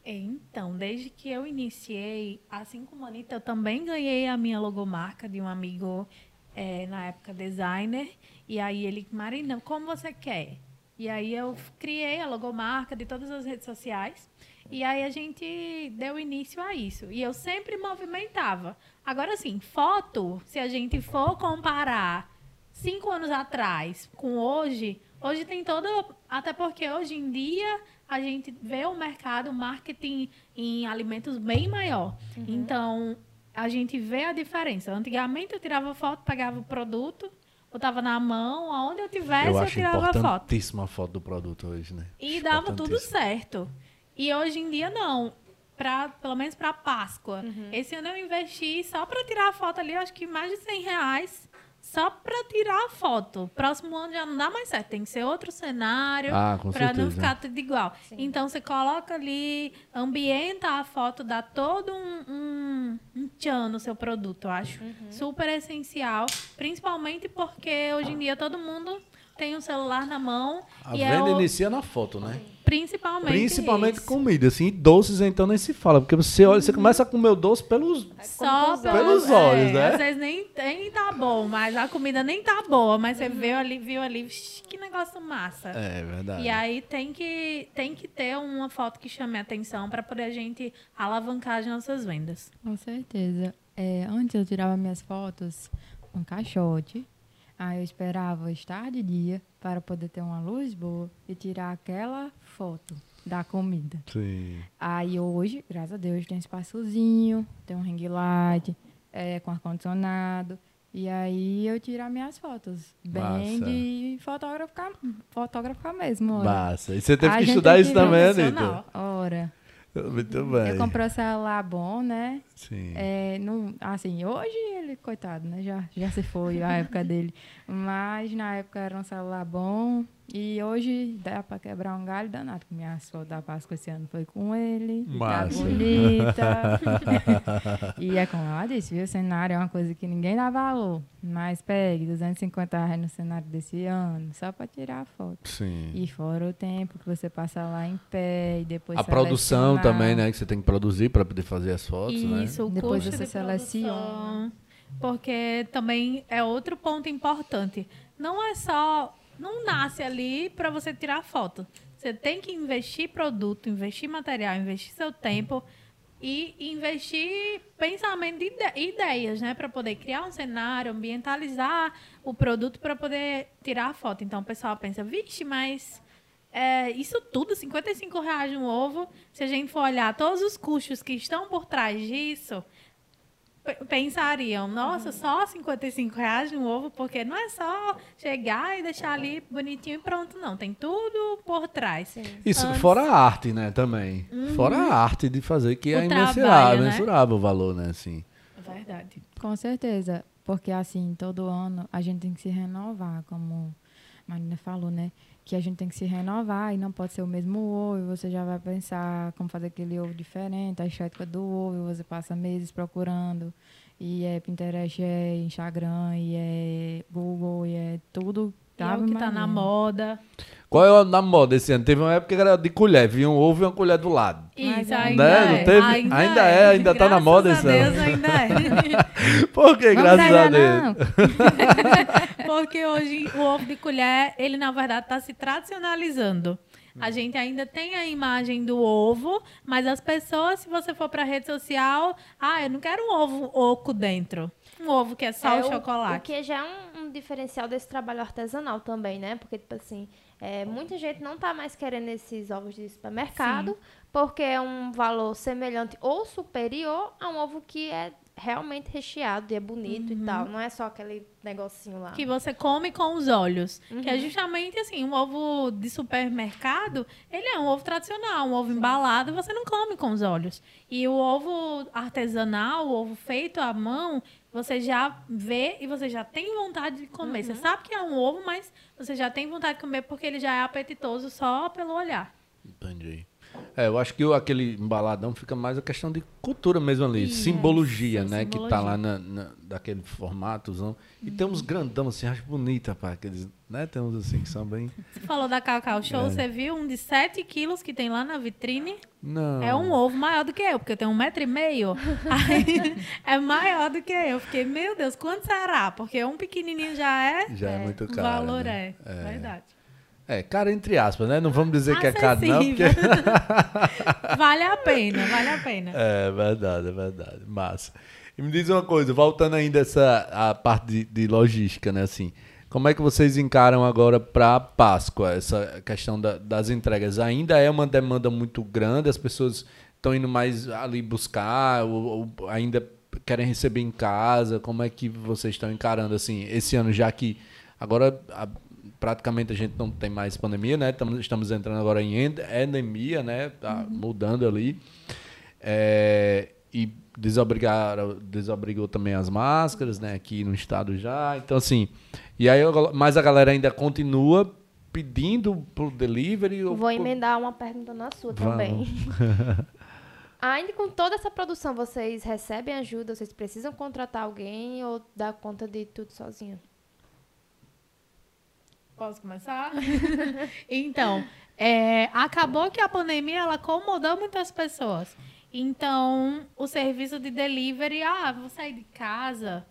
Então, desde que eu iniciei, assim como a Anitta, eu também ganhei a minha logomarca de um amigo, é, na época designer. E aí ele, Marina, como você quer? E aí eu criei a logomarca de todas as redes sociais. E aí a gente deu início a isso. E eu sempre movimentava. Agora, assim, foto, se a gente for comparar cinco anos atrás com hoje, Hoje tem toda. Até porque hoje em dia a gente vê o mercado, o marketing em alimentos bem maior. Uhum. Então, a gente vê a diferença. Antigamente eu tirava foto, pegava o produto, botava na mão, aonde eu tivesse, eu, eu tirava foto. importantíssima foto do produto hoje, né? E dava tudo certo. E hoje em dia não. Pra, pelo menos para Páscoa. Uhum. Esse ano eu investi só para tirar a foto ali, acho que mais de 100 reais só para tirar a foto. Próximo ano já não dá mais certo, tem que ser outro cenário ah, para não ficar tudo igual. Sim. Então você coloca ali, ambienta a foto, dá todo um, um, um tchan no seu produto, eu acho. Uhum. Super essencial, principalmente porque hoje em dia todo mundo tem um celular na mão. A venda é o... inicia na foto, né? Principalmente. Principalmente isso. comida, assim, doces então nem se fala, porque você olha, você começa a comer o doce pelos só pelos, pelos olhos, é, né? Às vezes nem, nem tá bom, mas a comida nem tá boa, mas você uhum. viu ali, viu ali, que negócio massa. É verdade. E aí tem que tem que ter uma foto que chame a atenção para poder a gente alavancar as nossas vendas. Com certeza. É, antes eu tirava minhas fotos com caixote Aí eu esperava estar de dia para poder ter uma luz boa e tirar aquela foto da comida. Sim. Aí hoje, graças a Deus, tem espaçozinho, tem um ring light, é, com ar-condicionado. E aí eu tiro as minhas fotos. Bem Massa. de fotógrafa, fotógrafa mesmo. Ora. Massa. E você teve a que estudar isso também, Anitta? Ora. (laughs) Muito bem. Eu comprei um celular bom, né? Sim. É, não, assim, hoje ele, coitado, né? Já, já se foi a época dele. Mas na época era um celular bom. E hoje dá para quebrar um galho danado. Minha foto da Páscoa esse ano foi com ele. Tá Massa. Tá bonita. (laughs) e é como ela disse, viu? O cenário é uma coisa que ninguém dá valor. Mas pegue 250 reais no cenário desse ano, só para tirar a foto. Sim. E fora o tempo que você passa lá em pé e depois A produção também, né? Que você tem que produzir para poder fazer as fotos, Isso, né? Isso, depois você de seleciona. Porque também é outro ponto importante. Não é só não nasce ali para você tirar foto. Você tem que investir produto, investir material, investir seu tempo e investir pensamento ide- ideias, né, para poder criar um cenário, ambientalizar o produto para poder tirar a foto. Então o pessoal pensa, vixe, mas é, isso tudo, 55 reais um ovo, se a gente for olhar todos os custos que estão por trás disso, pensariam, nossa, só 55 reais um ovo, porque não é só chegar e deixar ali bonitinho e pronto, não. Tem tudo por trás. Isso, Antes- fora a arte, né, também. Fora a arte de fazer, que O é trabalho, imensurável, né? imensurável o valor, né, assim. É verdade. Com certeza, porque assim, todo ano a gente tem que se renovar, como a Marina falou, né? Que a gente tem que se renovar e não pode ser o mesmo ovo, e você já vai pensar como fazer aquele ovo diferente, a estética do ovo, você passa meses procurando, e é Pinterest, é Instagram, e é Google, e é tudo. E é o que tá na moda. Qual é o na moda esse ano? Teve uma época que era de colher, vinha um ovo e uma colher do lado. Isso, é- ainda Né? é. Não teve? Ainda é, ainda tá na moda esse ano. Deus, ainda é. (laughs) Por que, Vamos graças a Deus? (laughs) Porque hoje o ovo de colher, ele na verdade está se tradicionalizando. Hum. A gente ainda tem a imagem do ovo, mas as pessoas, se você for para rede social, ah, eu não quero um ovo oco dentro. Um ovo que é só É, o chocolate. O que já é um, um diferencial desse trabalho artesanal também, né? Porque, tipo assim, é, muita gente não tá mais querendo esses ovos de supermercado, porque é um valor semelhante ou superior a um ovo que é realmente recheado e é bonito e tal. Não é só aquele negocinho lá. Que você come com os olhos. Que Uhum. é justamente assim, um ovo de supermercado, ele é um ovo tradicional, um ovo embalado, você não come com os olhos. E o ovo artesanal, o ovo feito à mão, você já vê e você já tem vontade de comer. Uhum. Você sabe que é um ovo, mas você já tem vontade de comer porque ele já é apetitoso só pelo olhar. Entendi. É, eu acho que o- aquele embaladão fica mais a questão de cultura mesmo ali, Isso, simbologia, né? Que tá simbologia. lá na, na- daquele formatozão. E tem uns grandão assim, acho bonito, rapaz. Aqueles, né? Tem uns assim que são bem. Você falou da Cacau Show, É. você viu um de 7 quilos que tem lá na vitrine? Não. É um ovo maior do que eu, porque eu tenho um metro e meio. (laughs) Aí, é maior do que eu. Fiquei, meu Deus, quanto será? Porque um pequenininho já é. Já é, muito o caro. valor né? é. Verdade. É, caro entre aspas, né? Não vamos dizer que é caro, não, porque. Acessível. (laughs) vale a pena, vale a pena. É verdade, é verdade. Massa. E me diz uma coisa, voltando ainda essa a parte de, de logística, né? Assim, como é que vocês encaram agora para Páscoa essa questão da- das entregas? Ainda é uma demanda muito grande, as pessoas estão indo mais ali buscar, ou, ou ainda querem receber em casa? Como é que vocês estão encarando assim esse ano, já que agora a- praticamente a gente não tem mais pandemia, né? Estamos, estamos entrando agora em ende- endemia, né? Tá mudando ali. É, e desobrigaram, desobrigou também as máscaras, né? Aqui no estado já. Então, assim. E aí, mas a galera ainda continua pedindo pro delivery. ou Vou emendar uma pergunta na sua Vamos. também. (laughs) Ainda com toda essa produção, vocês recebem ajuda? Vocês precisam contratar alguém ou dar conta de tudo sozinho? Posso começar? (laughs) então, é, acabou que a pandemia ela acomodou muitas pessoas. Então, o serviço de delivery, ah, vou sair de casa.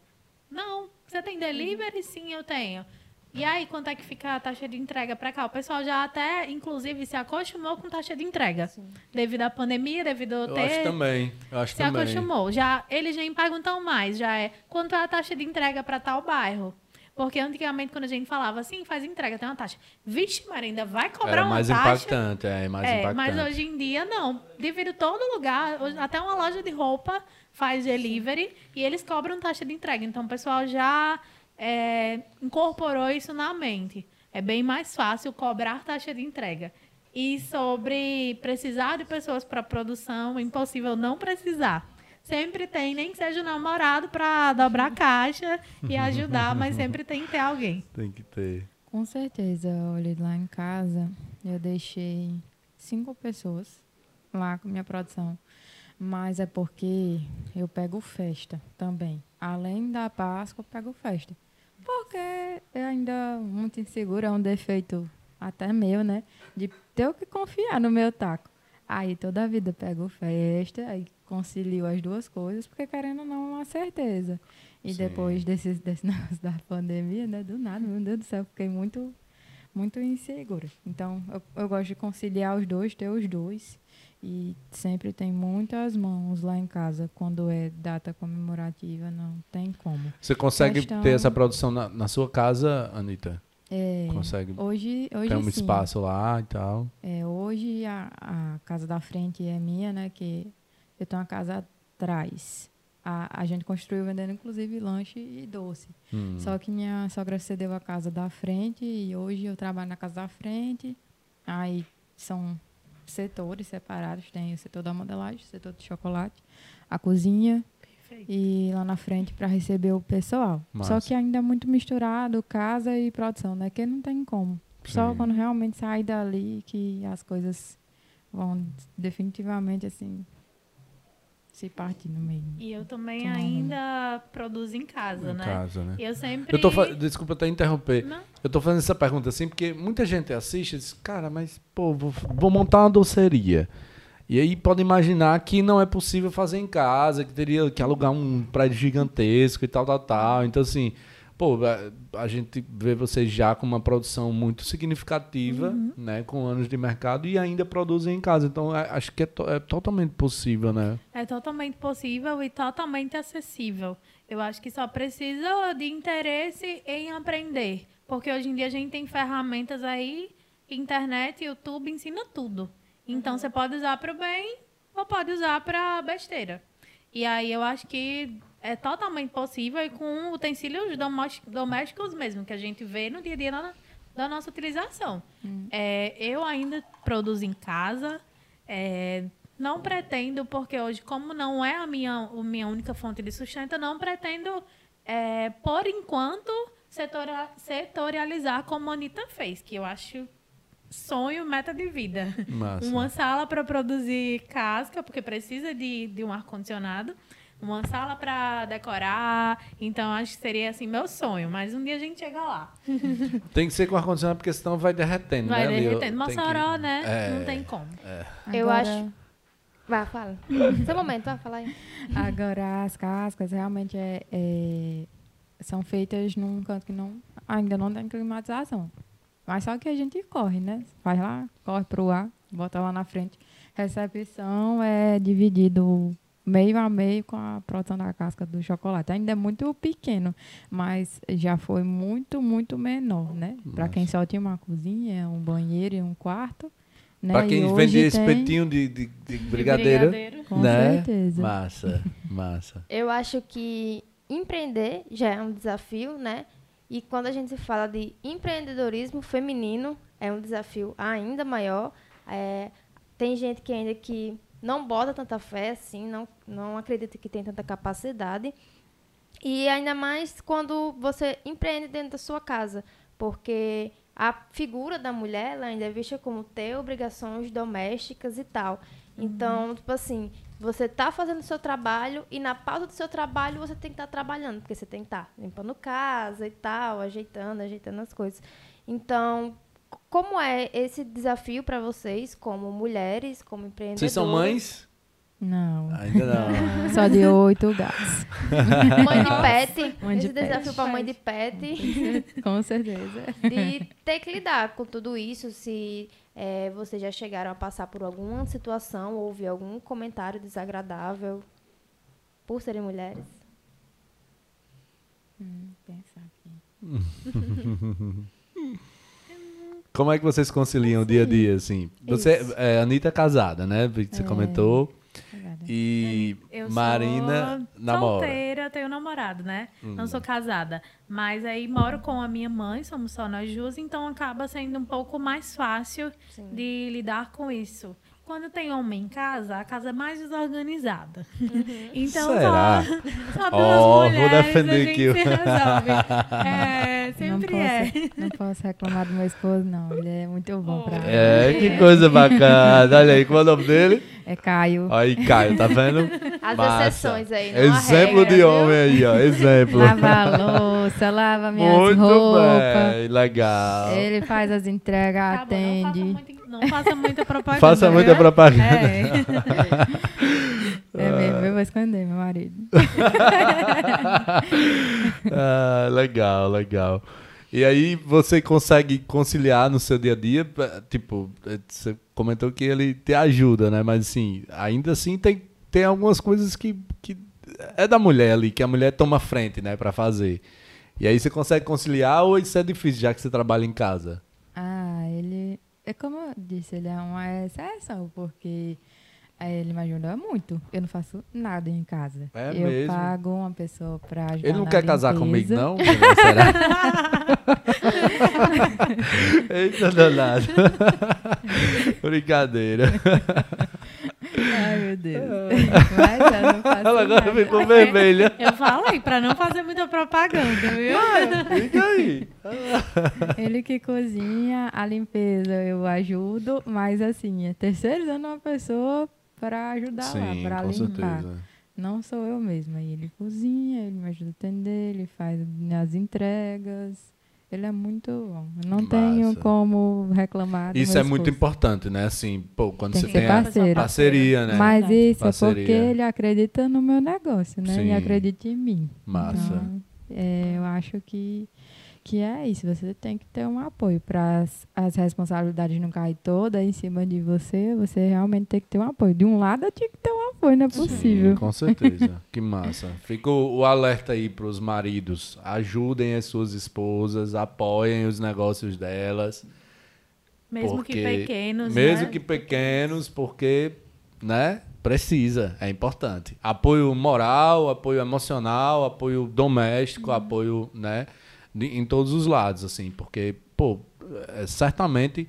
Não, você tem delivery? Sim, eu tenho. E aí, quanto é que fica a taxa de entrega para cá? O pessoal já até, inclusive, se acostumou com taxa de entrega. Devido à pandemia, devido a Eu ter acho também. Eu acho se também. acostumou. Já, eles nem perguntam mais, já é quanto é a taxa de entrega para tal bairro. Porque antigamente, quando a gente falava assim, faz entrega, tem uma taxa. Vixe, Maria, ainda vai cobrar Era uma mais taxa. impactante, é mais é, impactante. mas hoje em dia não. Devido todo lugar, até uma loja de roupa faz delivery e eles cobram taxa de entrega. Então o pessoal já é, incorporou isso na mente. É bem mais fácil cobrar taxa de entrega. E sobre precisar de pessoas para produção, impossível não precisar. Sempre tem, nem que seja o namorado para dobrar a caixa e ajudar, mas sempre tem que ter alguém. Tem que ter. Com certeza, olha, lá em casa eu deixei cinco pessoas lá com minha produção. Mas é porque eu pego festa também. Além da Páscoa, eu pego festa. Porque é ainda muito inseguro, é um defeito até meu, né? De ter que confiar no meu taco. Aí toda a vida eu pego festa, aí concilio as duas coisas, porque querendo ou não, é uma certeza. E Sim. depois desse, desse (laughs) negócio da pandemia, né? Do nada, meu Deus do céu, fiquei muito muito insegura. Então, eu, eu gosto de conciliar os dois, ter os dois. E sempre tem muitas mãos lá em casa. Quando é data comemorativa, não tem como. Você consegue Questão- ter essa produção na, na sua casa, Anitta? É, Consegue hoje, hoje ter um sim. espaço lá e tal? É, hoje a, a casa da frente é minha, né? Que eu tenho uma casa atrás. A, a gente construiu vendendo, inclusive, lanche e doce. Hum. Só que minha sogra cedeu a casa da frente e hoje eu trabalho na casa da frente. Aí são setores separados. Tem o setor da modelagem, o setor de chocolate, a cozinha Perfeito. e lá na frente para receber o pessoal. Massa. Só que ainda é muito misturado casa e produção, né? Que não tem como. Só Sim. quando realmente sair dali que as coisas vão definitivamente assim se partir no meio. E eu também Então, ainda produzo em casa, Em né? casa, né? Eu sempre. Eu tô fa- Desculpa até interromper. Não, Eu tô fazendo essa pergunta assim porque muita gente assiste e diz, cara, mas pô, vou, vou montar uma doceria. E aí pode imaginar que não é possível fazer em casa, que teria que alugar um prédio gigantesco e tal, tal, tal. Então, assim, pô, a, a gente vê vocês já com uma produção muito significativa, né? Com anos de mercado e ainda produzem em casa. Então, acho que é, to- é totalmente possível, né? É totalmente possível e totalmente acessível. Eu acho que só precisa de interesse em aprender. Porque hoje em dia a gente tem ferramentas aí, internet, YouTube ensina tudo. Então você pode usar para o bem ou pode usar para besteira. E aí eu acho que é totalmente possível e com utensílios domésticos mesmo, que a gente vê no dia a dia da, da nossa utilização. É, eu ainda produzo em casa. é, não pretendo, porque hoje, como não é a minha, a minha única fonte de sustento, não pretendo, é, por enquanto, setora- setorializar como a Anitta fez, que eu acho sonho, meta de vida. Massa. Uma sala para produzir casca, porque precisa de, de um ar-condicionado. Uma sala para decorar. Então, acho que seria assim meu sonho. Mas um dia a gente chega lá. (laughs) Tem que ser com ar-condicionado, porque senão vai derretendo, Vai né? ali, derretendo. tem que- Mossoró, né? É. Não tem como. Eu Agora- acho- Vai, fala. (laughs) Seu momento, vai falar aí. Agora, as cascas realmente é, é- são feitas num canto que não, ainda não tem climatização. Mas só que a gente corre, né? Faz lá, corre pro ar, bota lá na frente. Recepção é dividido meio a meio com a produção da casca do chocolate. Ainda é muito pequeno, mas já foi muito, muito menor, né? Para quem só tinha uma cozinha, um banheiro e um quarto. Né? Pra E quem vende esse tem- petinho de, de, de De brigadeiro, Com né? certeza. Massa, (laughs) massa. Eu acho que empreender já é um desafio, né? E quando a gente fala de empreendedorismo feminino, é um desafio ainda maior. É, tem gente que ainda que não bota tanta fé, assim, não, não acredita que tem tanta capacidade. E ainda mais quando você empreende dentro da sua casa, porque a figura da mulher ela ainda é vista como ter obrigações domésticas e tal. Então, tipo assim, você tá fazendo o seu trabalho e na pausa do seu trabalho você tem que estar trabalhando, porque você tem que estar limpando casa e tal, ajeitando, ajeitando as coisas. Então, como é esse desafio para vocês, como mulheres, como empreendedoras? Vocês são mães? Não. Ainda não. (laughs) Só de oito gatos. (laughs) Mãe de pet. Mãe de esse pet. desafio para mãe de pet. (laughs) Com certeza. de ter que lidar com tudo isso, se é, vocês já chegaram a passar por alguma situação, houve algum comentário desagradável por serem mulheres. Hum, pensar aqui. Como é que vocês conciliam o dia a dia, assim? Você, Isso. é, Anitta é casada, né? Você É. comentou. E Eu Marina sou namora. solteira, tenho namorado, né? Hum. Não sou casada. Mas aí moro com a minha mãe, somos só nós duas, então acaba sendo um pouco mais fácil Sim. de lidar com isso. Quando tem homem em casa, a casa é mais desorganizada. (laughs) Então Será? só, só duas vou mulheres defender a gente aqui o- se (laughs) resolve. (laughs) É, Não sempre posso, é. não posso reclamar do meu esposo, não. Ele é muito bom pra É, que coisa bacana. Olha aí, qual é o nome dele? É Caio. Aí, Caio, tá vendo? As Massa. exceções aí, não Exemplo regra, de viu? homem aí, ó. Exemplo. Lava a louça, lava minhas Muito roupas. bem, legal. Ele faz as entregas, Tá bom, não, faça atende. muito- não faça muita propaganda. Faça muita viu? propaganda. É. (laughs) É mesmo, eu vou esconder meu marido. (laughs) ah, legal, legal. E aí você consegue conciliar no seu dia a dia, tipo, eh, você comentou que ele te ajuda, né? Mas assim, ainda assim tem, tem algumas coisas que, que é da mulher ali, que a mulher toma frente, né, pra fazer. E aí você consegue conciliar ou isso é difícil, já que você trabalha em casa? Ah, ele. É como eu disse, ele é uma exceção, porque eh, ele me ajuda muito. Eu não faço nada em casa. É eu mesmo? pago uma pessoa pra ajudar. Ele não quer casar comigo, limpeza. não? (laughs) Será? (laughs) Eita danado. (laughs) Brincadeira. Ai, meu Deus. (laughs) Mas eu não faço Ela agora nada. ficou vermelha. (laughs) Eu falei pra não fazer muita propaganda, viu? Fica aí. (laughs) Ele que cozinha, a limpeza eu ajudo, mas assim, é terceirizando uma pessoa para ajudar lá, para com limpar. certeza. Não sou eu mesma. E ele cozinha, ele me ajuda a atender, ele faz as entregas. Ele é muito bom. Não Massa. tenho como reclamar Isso é muito esposo. importante, né? Assim, pô, quando Tem você tem a parceiro. parceria, né? Mas isso Parceria. é porque ele acredita no meu negócio, né? Sim. E acredita em mim. Massa. Então, é, eu acho que, que é isso. Você tem que ter um apoio para as responsabilidades não cair toda em cima de você. Você realmente tem que ter um apoio. De um lado, eu tinha que ter um apoio, não é possível. Sim, com certeza. que massa. Fica o, o alerta aí pros maridos. Ajudem as suas esposas, apoiem os negócios delas. Mesmo porque- que pequenos, Mesmo né? que pequenos, porque, né? Precisa, é importante. Apoio moral, apoio emocional, apoio doméstico, Uhum. apoio, né? de- em todos os lados, assim, porque, pô, é, certamente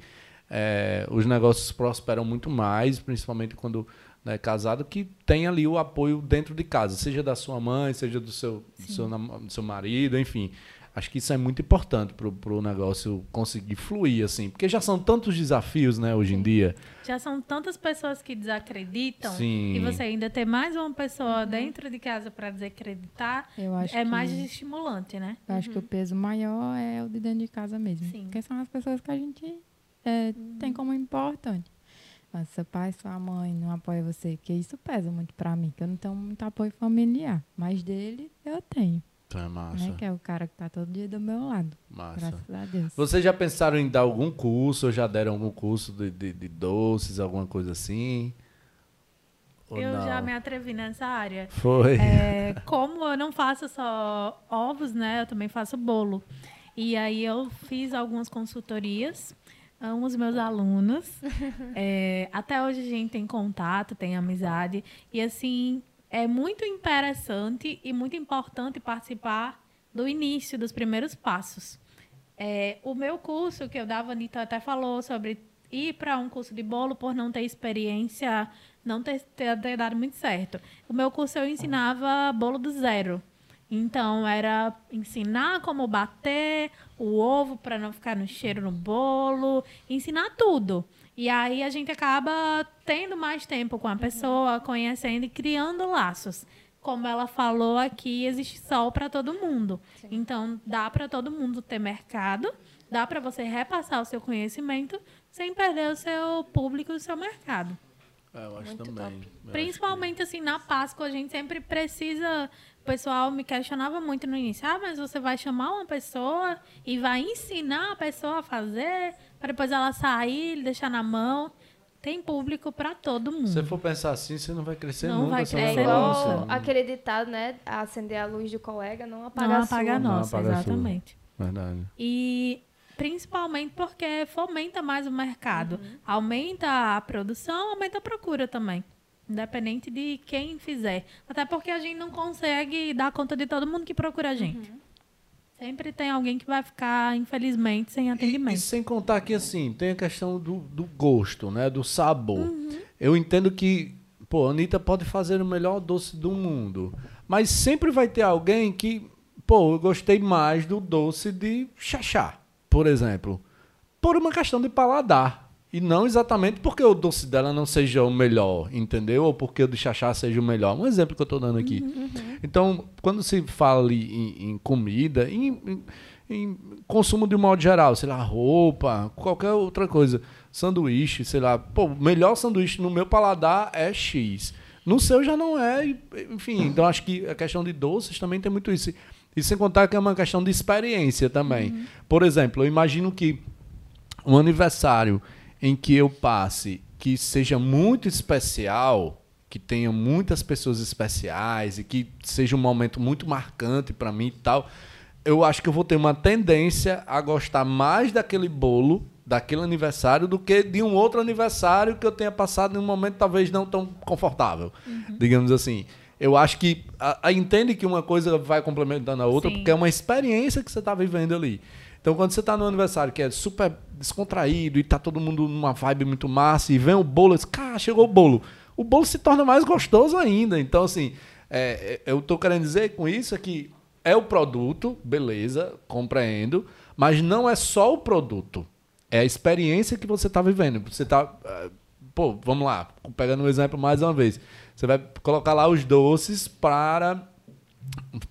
é, os negócios prosperam muito mais, principalmente quando né, casado, que tem ali o apoio dentro de casa, seja da sua mãe, seja do seu, do seu, do seu marido, enfim. Acho que isso é muito importante pro, pro negócio conseguir fluir, assim, porque já são tantos desafios, né, hoje em dia. Já são tantas pessoas que desacreditam Sim. e você ainda ter mais uma pessoa dentro de casa para desacreditar Eu acho é que, mais estimulante, né? eu acho que o peso maior é o de dentro de casa mesmo. Sim. Porque são as pessoas que a gente é, tem como importante. Mas seu pai, sua mãe não apoia você, que isso pesa muito pra mim, que eu não tenho muito apoio familiar. Mas dele, eu tenho. Então é massa, Né? Que é o cara que tá todo dia do meu lado. massa. Graças a Deus. Vocês já pensaram em dar algum curso, ou já deram algum curso de, de, de doces, alguma coisa assim? Ou eu não? já me atrevi nessa área. Foi. É, (laughs) como eu não faço só ovos, né? Eu também faço bolo. E aí eu fiz algumas consultorias, amo os meus alunos. (laughs) É, até hoje a gente tem contato, tem amizade. E assim, é muito interessante e muito importante participar do início, dos primeiros passos. É, o meu curso que eu dava, a Anitta até falou sobre ir para um curso de bolo por não ter experiência, não ter, ter, ter dado muito certo. O meu curso eu ensinava bolo do zero. Então, era ensinar como bater o ovo para não ficar no cheiro no bolo, ensinar tudo. E aí a gente acaba tendo mais tempo com a pessoa, conhecendo e criando laços. Como ela falou aqui, existe sol para todo mundo. Então, dá para todo mundo ter mercado, dá para você repassar o seu conhecimento sem perder o seu público e o seu mercado. É, eu acho Muito também. Eu Principalmente assim, na Páscoa, a gente sempre precisa. O pessoal me questionava muito no início. Ah, mas você vai chamar uma pessoa e vai ensinar a pessoa a fazer, para depois ela sair deixar na mão. Tem público para todo mundo. Se você for pensar assim, você não vai crescer Não nunca. vai É crescer igual aquele ditado, né? Acender a luz do colega, não apaga não a apaga a nossa, apaga a sua. exatamente. Verdade. E principalmente porque fomenta mais o mercado. Aumenta a produção, aumenta a procura também. Independente de quem fizer. Até porque a gente não consegue dar conta de todo mundo que procura a gente. Sempre tem alguém que vai ficar, infelizmente, sem E, atendimento. e sem contar que, assim, tem a questão do, do gosto, né? Do sabor. Eu entendo que, pô, a Anitta pode fazer o melhor doce do mundo. Mas sempre vai ter alguém que, pô, eu gostei mais do doce de chachá, por exemplo. Por uma questão de paladar. E não exatamente porque o doce dela não seja o melhor, entendeu? Ou porque o de chachá seja o melhor. Um exemplo que eu estou dando aqui. Então, quando se fala em, em comida, em, em- em consumo de um modo geral, sei lá, roupa, qualquer outra coisa, sanduíche, sei lá, pô, o melhor sanduíche no meu paladar é X. No seu já não é, enfim. Então, acho que a questão de doces também tem muito isso. E sem contar que é uma questão de experiência também. Por exemplo, eu imagino que um aniversário em que eu passe que seja muito especial, que tenha muitas pessoas especiais e que seja um momento muito marcante para mim e tal, eu acho que eu vou ter uma tendência a gostar mais daquele bolo, daquele aniversário, do que de um outro aniversário que eu tenha passado em um momento talvez não tão confortável, digamos assim. Eu acho que a, a- entende que uma coisa vai complementando a outra, Sim. porque é uma experiência que você está vivendo ali. Então, quando você está no aniversário que é super descontraído e tá todo mundo numa vibe muito massa e vem o bolo, diz, cara, chegou o bolo. O bolo se torna mais gostoso ainda. Então, assim, é, é, eu tô querendo dizer com isso é que é o produto, beleza, compreendo, mas não é só o produto. É a experiência que você está vivendo. Você tá. eh, Pô, vamos lá, pegando um exemplo mais uma vez. Você vai colocar lá os doces para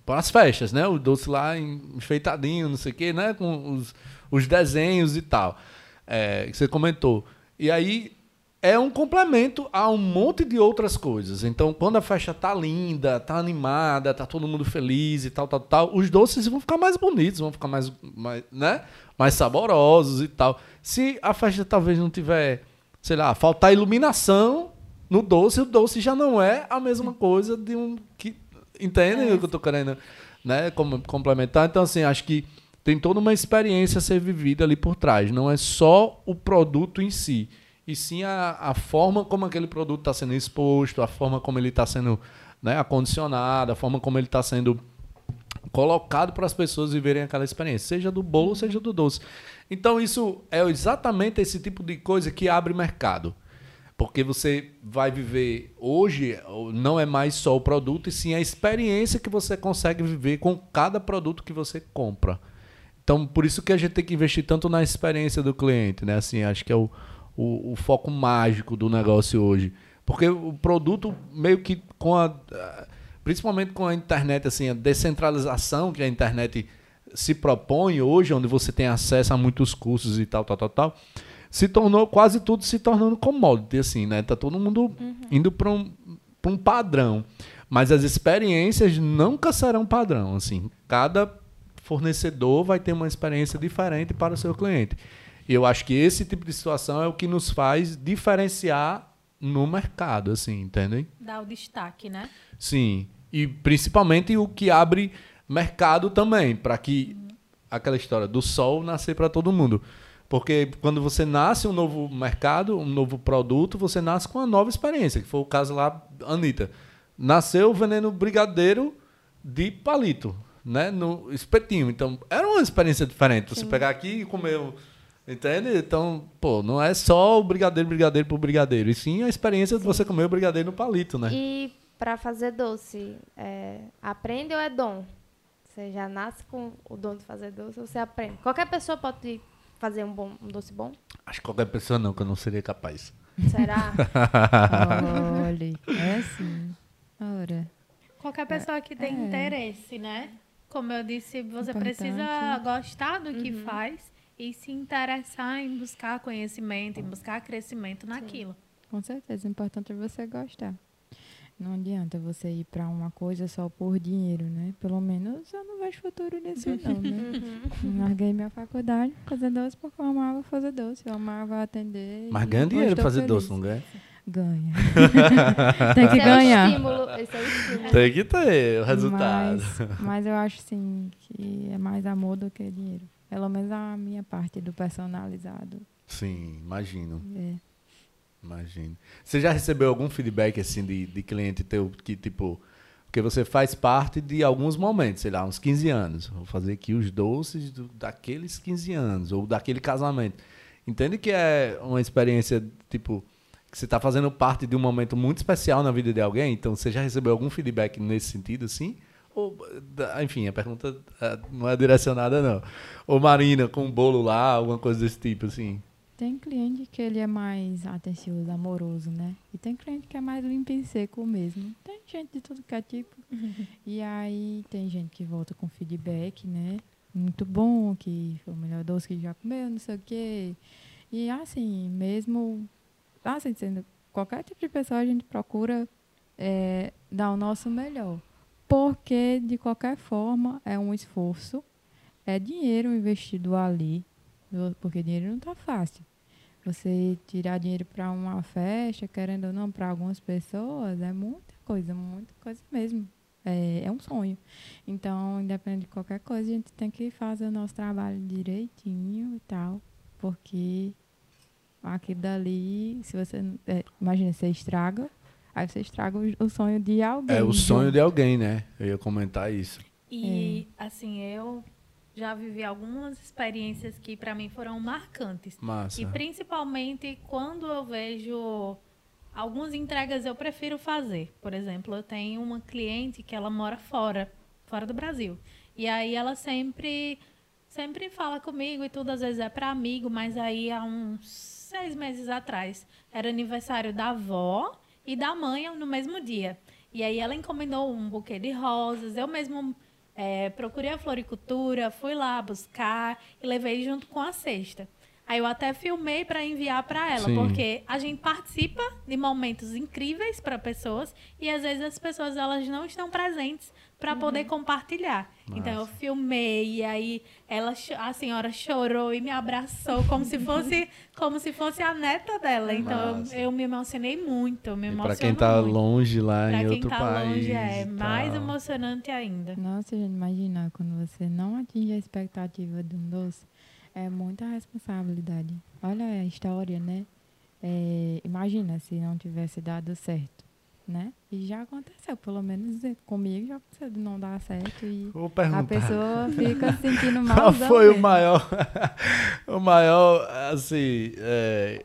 para as festas, né? O doce lá enfeitadinho, não sei o quê, né? Com os, os desenhos e tal. É, que você comentou. E aí é um complemento a um monte de outras coisas. Então, quando a festa tá linda, tá animada, tá todo mundo feliz e tal, tal, tal, os doces vão ficar mais bonitos, vão ficar mais, mais, né? mais saborosos e tal. Se a festa talvez não tiver, sei lá, faltar iluminação no doce, o doce já não é a mesma coisa de um que entendem o que eu tô querendo, né, como complementar. Então assim, acho que tem toda uma experiência a ser vivida ali por trás. Não é só o produto em si, e sim a, a forma como aquele produto está sendo exposto, a forma como ele está sendo né, acondicionado, a forma como ele está sendo colocado para as pessoas viverem aquela experiência, seja do bolo, seja do doce. Então isso é exatamente esse tipo de coisa que abre mercado. Porque você vai viver hoje, não é mais só o produto, e sim a experiência que você consegue viver com cada produto que você compra. Então, por isso que a gente tem que investir tanto na experiência do cliente, né? Assim, acho que é o, o, o foco mágico do negócio hoje. Porque o produto, meio que com a. Principalmente com a internet, assim, a descentralização que a internet se propõe hoje, onde você tem acesso a muitos cursos e tal, tal, tal, tal, se tornou quase tudo se tornando commodity, assim, né? Tá todo mundo indo para um, pra um padrão. Mas as experiências nunca serão padrão, assim. Cada fornecedor vai ter uma experiência diferente para o seu cliente. E eu acho que esse tipo de situação é o que nos faz diferenciar no mercado, assim, entendem? Dá o destaque, né? Sim. E principalmente o que abre mercado também, para que aquela história do sol nascer para todo mundo. Porque quando você nasce um novo mercado, um novo produto, você nasce com uma nova experiência, que foi o caso lá, Anitta. Nasceu vendendo brigadeiro de palito, né? No espetinho. Então, era uma experiência diferente. Você pegar aqui e comer. o- Entende? Então, pô, não é só o brigadeiro, brigadeiro por brigadeiro. E sim a experiência de você comer o brigadeiro no palito, né? E para fazer doce, é, aprende ou é dom? Você já nasce com o dom de fazer doce, ou você aprende? Qualquer pessoa pode fazer um, bom, um doce bom? Acho que qualquer pessoa não, que eu não seria capaz. Será? (laughs) Olha, é assim. Ora, Qualquer pessoa que tem é. interesse, né? Como eu disse, você Importante. precisa gostar do que faz e se interessar em buscar conhecimento, em buscar crescimento naquilo. com certeza, o importante é você gostar. Não adianta você ir pra uma coisa só por dinheiro, né? Pelo menos eu não vejo futuro nisso, não, né? (laughs) Uhum. Larguei minha faculdade, fazer doce porque eu amava fazer doce, eu amava atender. Mas ganha dinheiro tô fazer feliz. doce, não ganha? Ganha. (laughs) Tem que Esse é o ganhar. estímulo. Esse é o estímulo. Tem que ter o resultado. Mas, mas eu acho sim que é mais amor do que dinheiro. Pelo menos a minha parte do personalizado. Sim, imagino, É. imagino. Você já recebeu algum feedback assim de, de cliente teu que tipo porque você faz parte de alguns momentos, sei lá, uns 15 anos. Vou fazer aqui os doces do- daqueles 15 anos ou daquele casamento. Entende que é uma experiência tipo que você está fazendo parte de um momento muito especial na vida de alguém? Então você já recebeu algum feedback nesse sentido assim? Ou, enfim, a pergunta eh, não é direcionada não. Ou Marina com um bolo lá, alguma coisa desse tipo assim. Tem cliente que ele é mais atencioso, amoroso, né? E tem cliente que é mais limpo e seco mesmo. Tem gente de tudo que é tipo. (laughs) E aí tem gente que volta com feedback, né? Muito bom, que foi o melhor doce que já comeu, não sei o quê. E assim, mesmo assim, sendo qualquer tipo de pessoa, a gente procura é, dar o nosso melhor. Porque, de qualquer forma, é um esforço, é dinheiro investido ali, porque dinheiro não está fácil. Você tirar dinheiro para uma festa, querendo ou não, para algumas pessoas, é muita coisa, muita coisa mesmo. É, é um sonho. Então, independente de qualquer coisa, a gente tem que fazer o nosso trabalho direitinho e tal, porque aquilo dali, se você. É, imagina, você estraga, aí você estraga o, o, sonho de alguém. É o sonho de alguém, né? Eu ia comentar isso. E, é. assim, eu já vivi algumas experiências que para mim foram marcantes. Massa. E principalmente quando eu vejo algumas entregas eu prefiro fazer. Por exemplo, eu tenho uma cliente que ela mora fora, fora do Brasil. E aí ela sempre sempre fala comigo e tudo, às vezes é para amigo, mas aí há uns seis meses atrás era aniversário da avó e da mãe no mesmo dia. E aí ela encomendou um buquê de rosas, eu mesmo é, procurei a floricultura, fui lá buscar e levei junto com a cesta. Aí eu até filmei para enviar para ela, Sim. porque a gente participa de momentos incríveis para pessoas e às vezes as pessoas elas não estão presentes para uhum. poder compartilhar. Nossa. Então eu filmei e aí ela a senhora chorou e me abraçou como se fosse (laughs) como se fosse a neta dela. Então eu, eu, me emocionei muito, me Para quem está longe lá pra em outro tá país. Longe, é tá. mais emocionante ainda. Nossa, gente, imagina quando você não atinge a expectativa de um doce é muita responsabilidade. Olha a história, né? É, imagina se não tivesse dado certo, né? E já aconteceu, pelo menos comigo já aconteceu de não dar certo e a pessoa fica se sentindo mal. Qual foi o maior, (laughs) o maior, assim, é,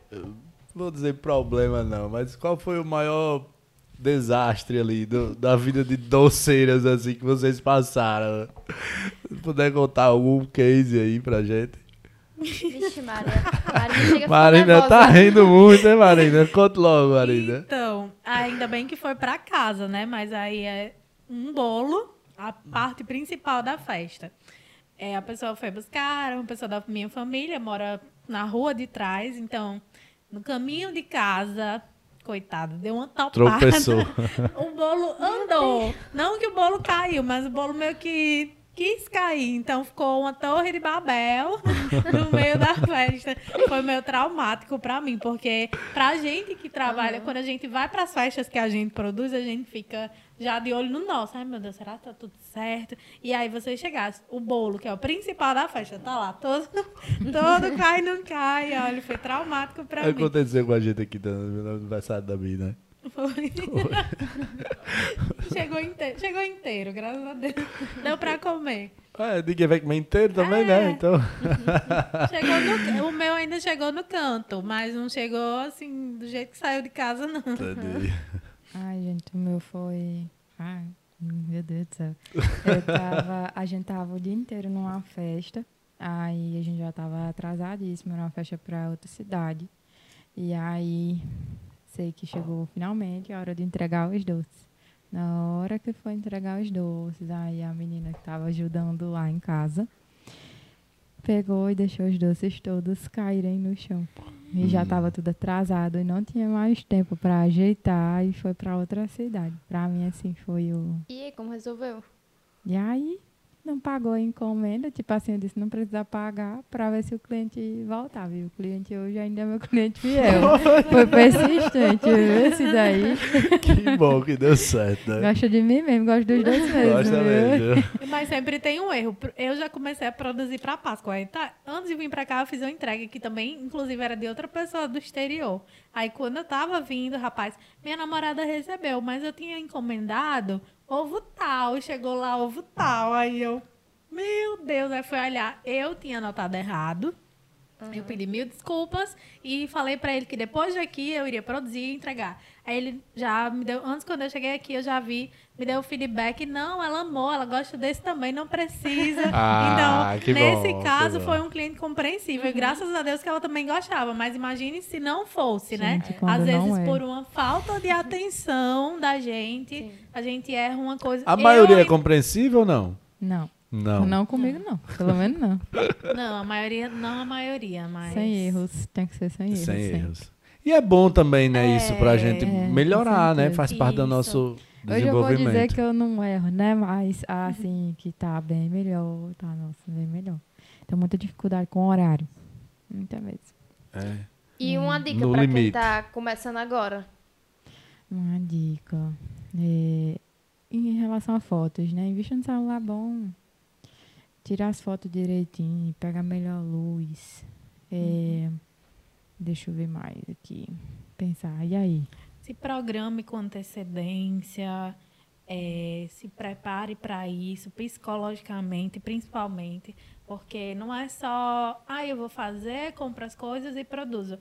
vou dizer problema não, mas qual foi o maior desastre ali do, da vida de doceiras assim que vocês passaram? Se puder contar algum case aí pra gente. Vixe, Maria. Marina, Marina tá rindo muito, né, Marina? Conta logo, Marina. Então, ainda bem que foi pra casa, né? Mas aí é um bolo, a parte principal da festa. É, a pessoa foi buscar, uma pessoa da minha família mora na rua de trás, então, no caminho de casa, coitado, deu uma topada. Tropeçou. o (laughs) bolo andou. Não que o bolo caiu, mas o bolo meio que quis cair. Então ficou uma torre de Babel (laughs) no meio da festa. Foi meio traumático para mim, porque pra gente que trabalha, uhum. quando a gente vai para as festas que a gente produz, a gente fica já de olho no nosso. Ai, meu Deus, será que tá tudo certo? E aí você chegasse, o bolo, que é o principal da festa, tá lá, todo, (laughs) todo cai não cai. Olha, foi traumático para mim. Aconteceu com a gente aqui no aniversário da Bia, né? Foi. (laughs) chegou, inteiro, chegou inteiro, graças a Deus. Deu pra comer. É, ninguém vai comer inteiro também, né? é. né? Então. chegou no, (laughs) o meu ainda chegou no canto, mas não chegou assim, do jeito que saiu de casa, não. Entendi. (laughs) Ai, gente, o meu foi. Ai, meu Deus do céu. Eu tava, a gente tava o dia inteiro numa festa. Aí a gente já tava atrasadíssimo, era uma festa pra outra cidade. E aí sei que chegou finalmente a hora de entregar os doces. Na hora que foi entregar os doces, aí a menina que estava ajudando lá em casa pegou e deixou os doces todos caírem no chão. E hum. já estava tudo atrasado e não tinha mais tempo para ajeitar e foi para outra cidade. Para mim, assim, foi o. E aí, como resolveu? E aí, não pagou a encomenda, tipo assim, eu disse, não precisa pagar para ver se o cliente voltava. E o cliente hoje ainda é meu cliente fiel. (laughs) Foi persistente, viu? Esse daí. Que bom que deu certo, né? Gosta de mim mesmo, gosto dos dois mesmo. Gosta mesmo. Mas sempre tem um erro. Eu já comecei a produzir para Páscoa. Tá, antes de vir para cá, eu fiz uma entrega que também, inclusive, era de outra pessoa do exterior. Aí, quando eu tava vindo, rapaz, minha namorada recebeu, mas eu tinha encomendado ovo tal, chegou lá ovo tal. Aí eu, meu Deus, aí fui olhar. Eu tinha anotado errado. Uhum. Eu pedi mil desculpas e falei para ele que depois de aqui eu iria produzir e entregar. Aí ele já me deu, antes quando eu cheguei aqui, eu já vi, me deu o feedback, não, ela amou, ela gosta desse também, não precisa. (laughs) Ah, então, nesse bom, caso, foi um cliente compreensível. Uhum. E graças a Deus que ela também gostava. Mas imagine se não fosse, né? gente, né? Às vezes, é. por uma falta de atenção da gente, Sim. a gente erra uma coisa. A eu maioria é compreensível ou não? Não. Não. Não comigo, não. Pelo menos não. (laughs) Não, a maioria, não a maioria, mas. Sem erros. Tem que ser sem erros. Sem erros. E é bom também, né, é, isso pra gente melhorar, né? Faz parte do nosso Hoje eu vou dizer que eu não erro, né? Mas, assim, que tá bem melhor. Tá, nossa, bem melhor. Tenho muita dificuldade com o horário. Muita mesmo. É. E uma dica No pra quem tá começando agora. Uma dica. É, em relação a fotos, né? Invista no celular bom. Tirar as fotos direitinho, pegar a melhor luz. É, Deixa eu ver mais aqui. Pensar. E aí? Se programe com antecedência, é, se prepare para isso, psicologicamente, principalmente, porque não é só, ah, eu vou fazer, compro as coisas e produzo.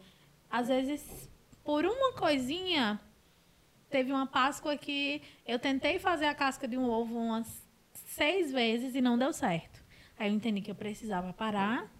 Às vezes, por uma coisinha, teve uma Páscoa que eu tentei fazer a casca de um ovo umas seis vezes e não deu certo. Aí eu entendi que eu precisava parar,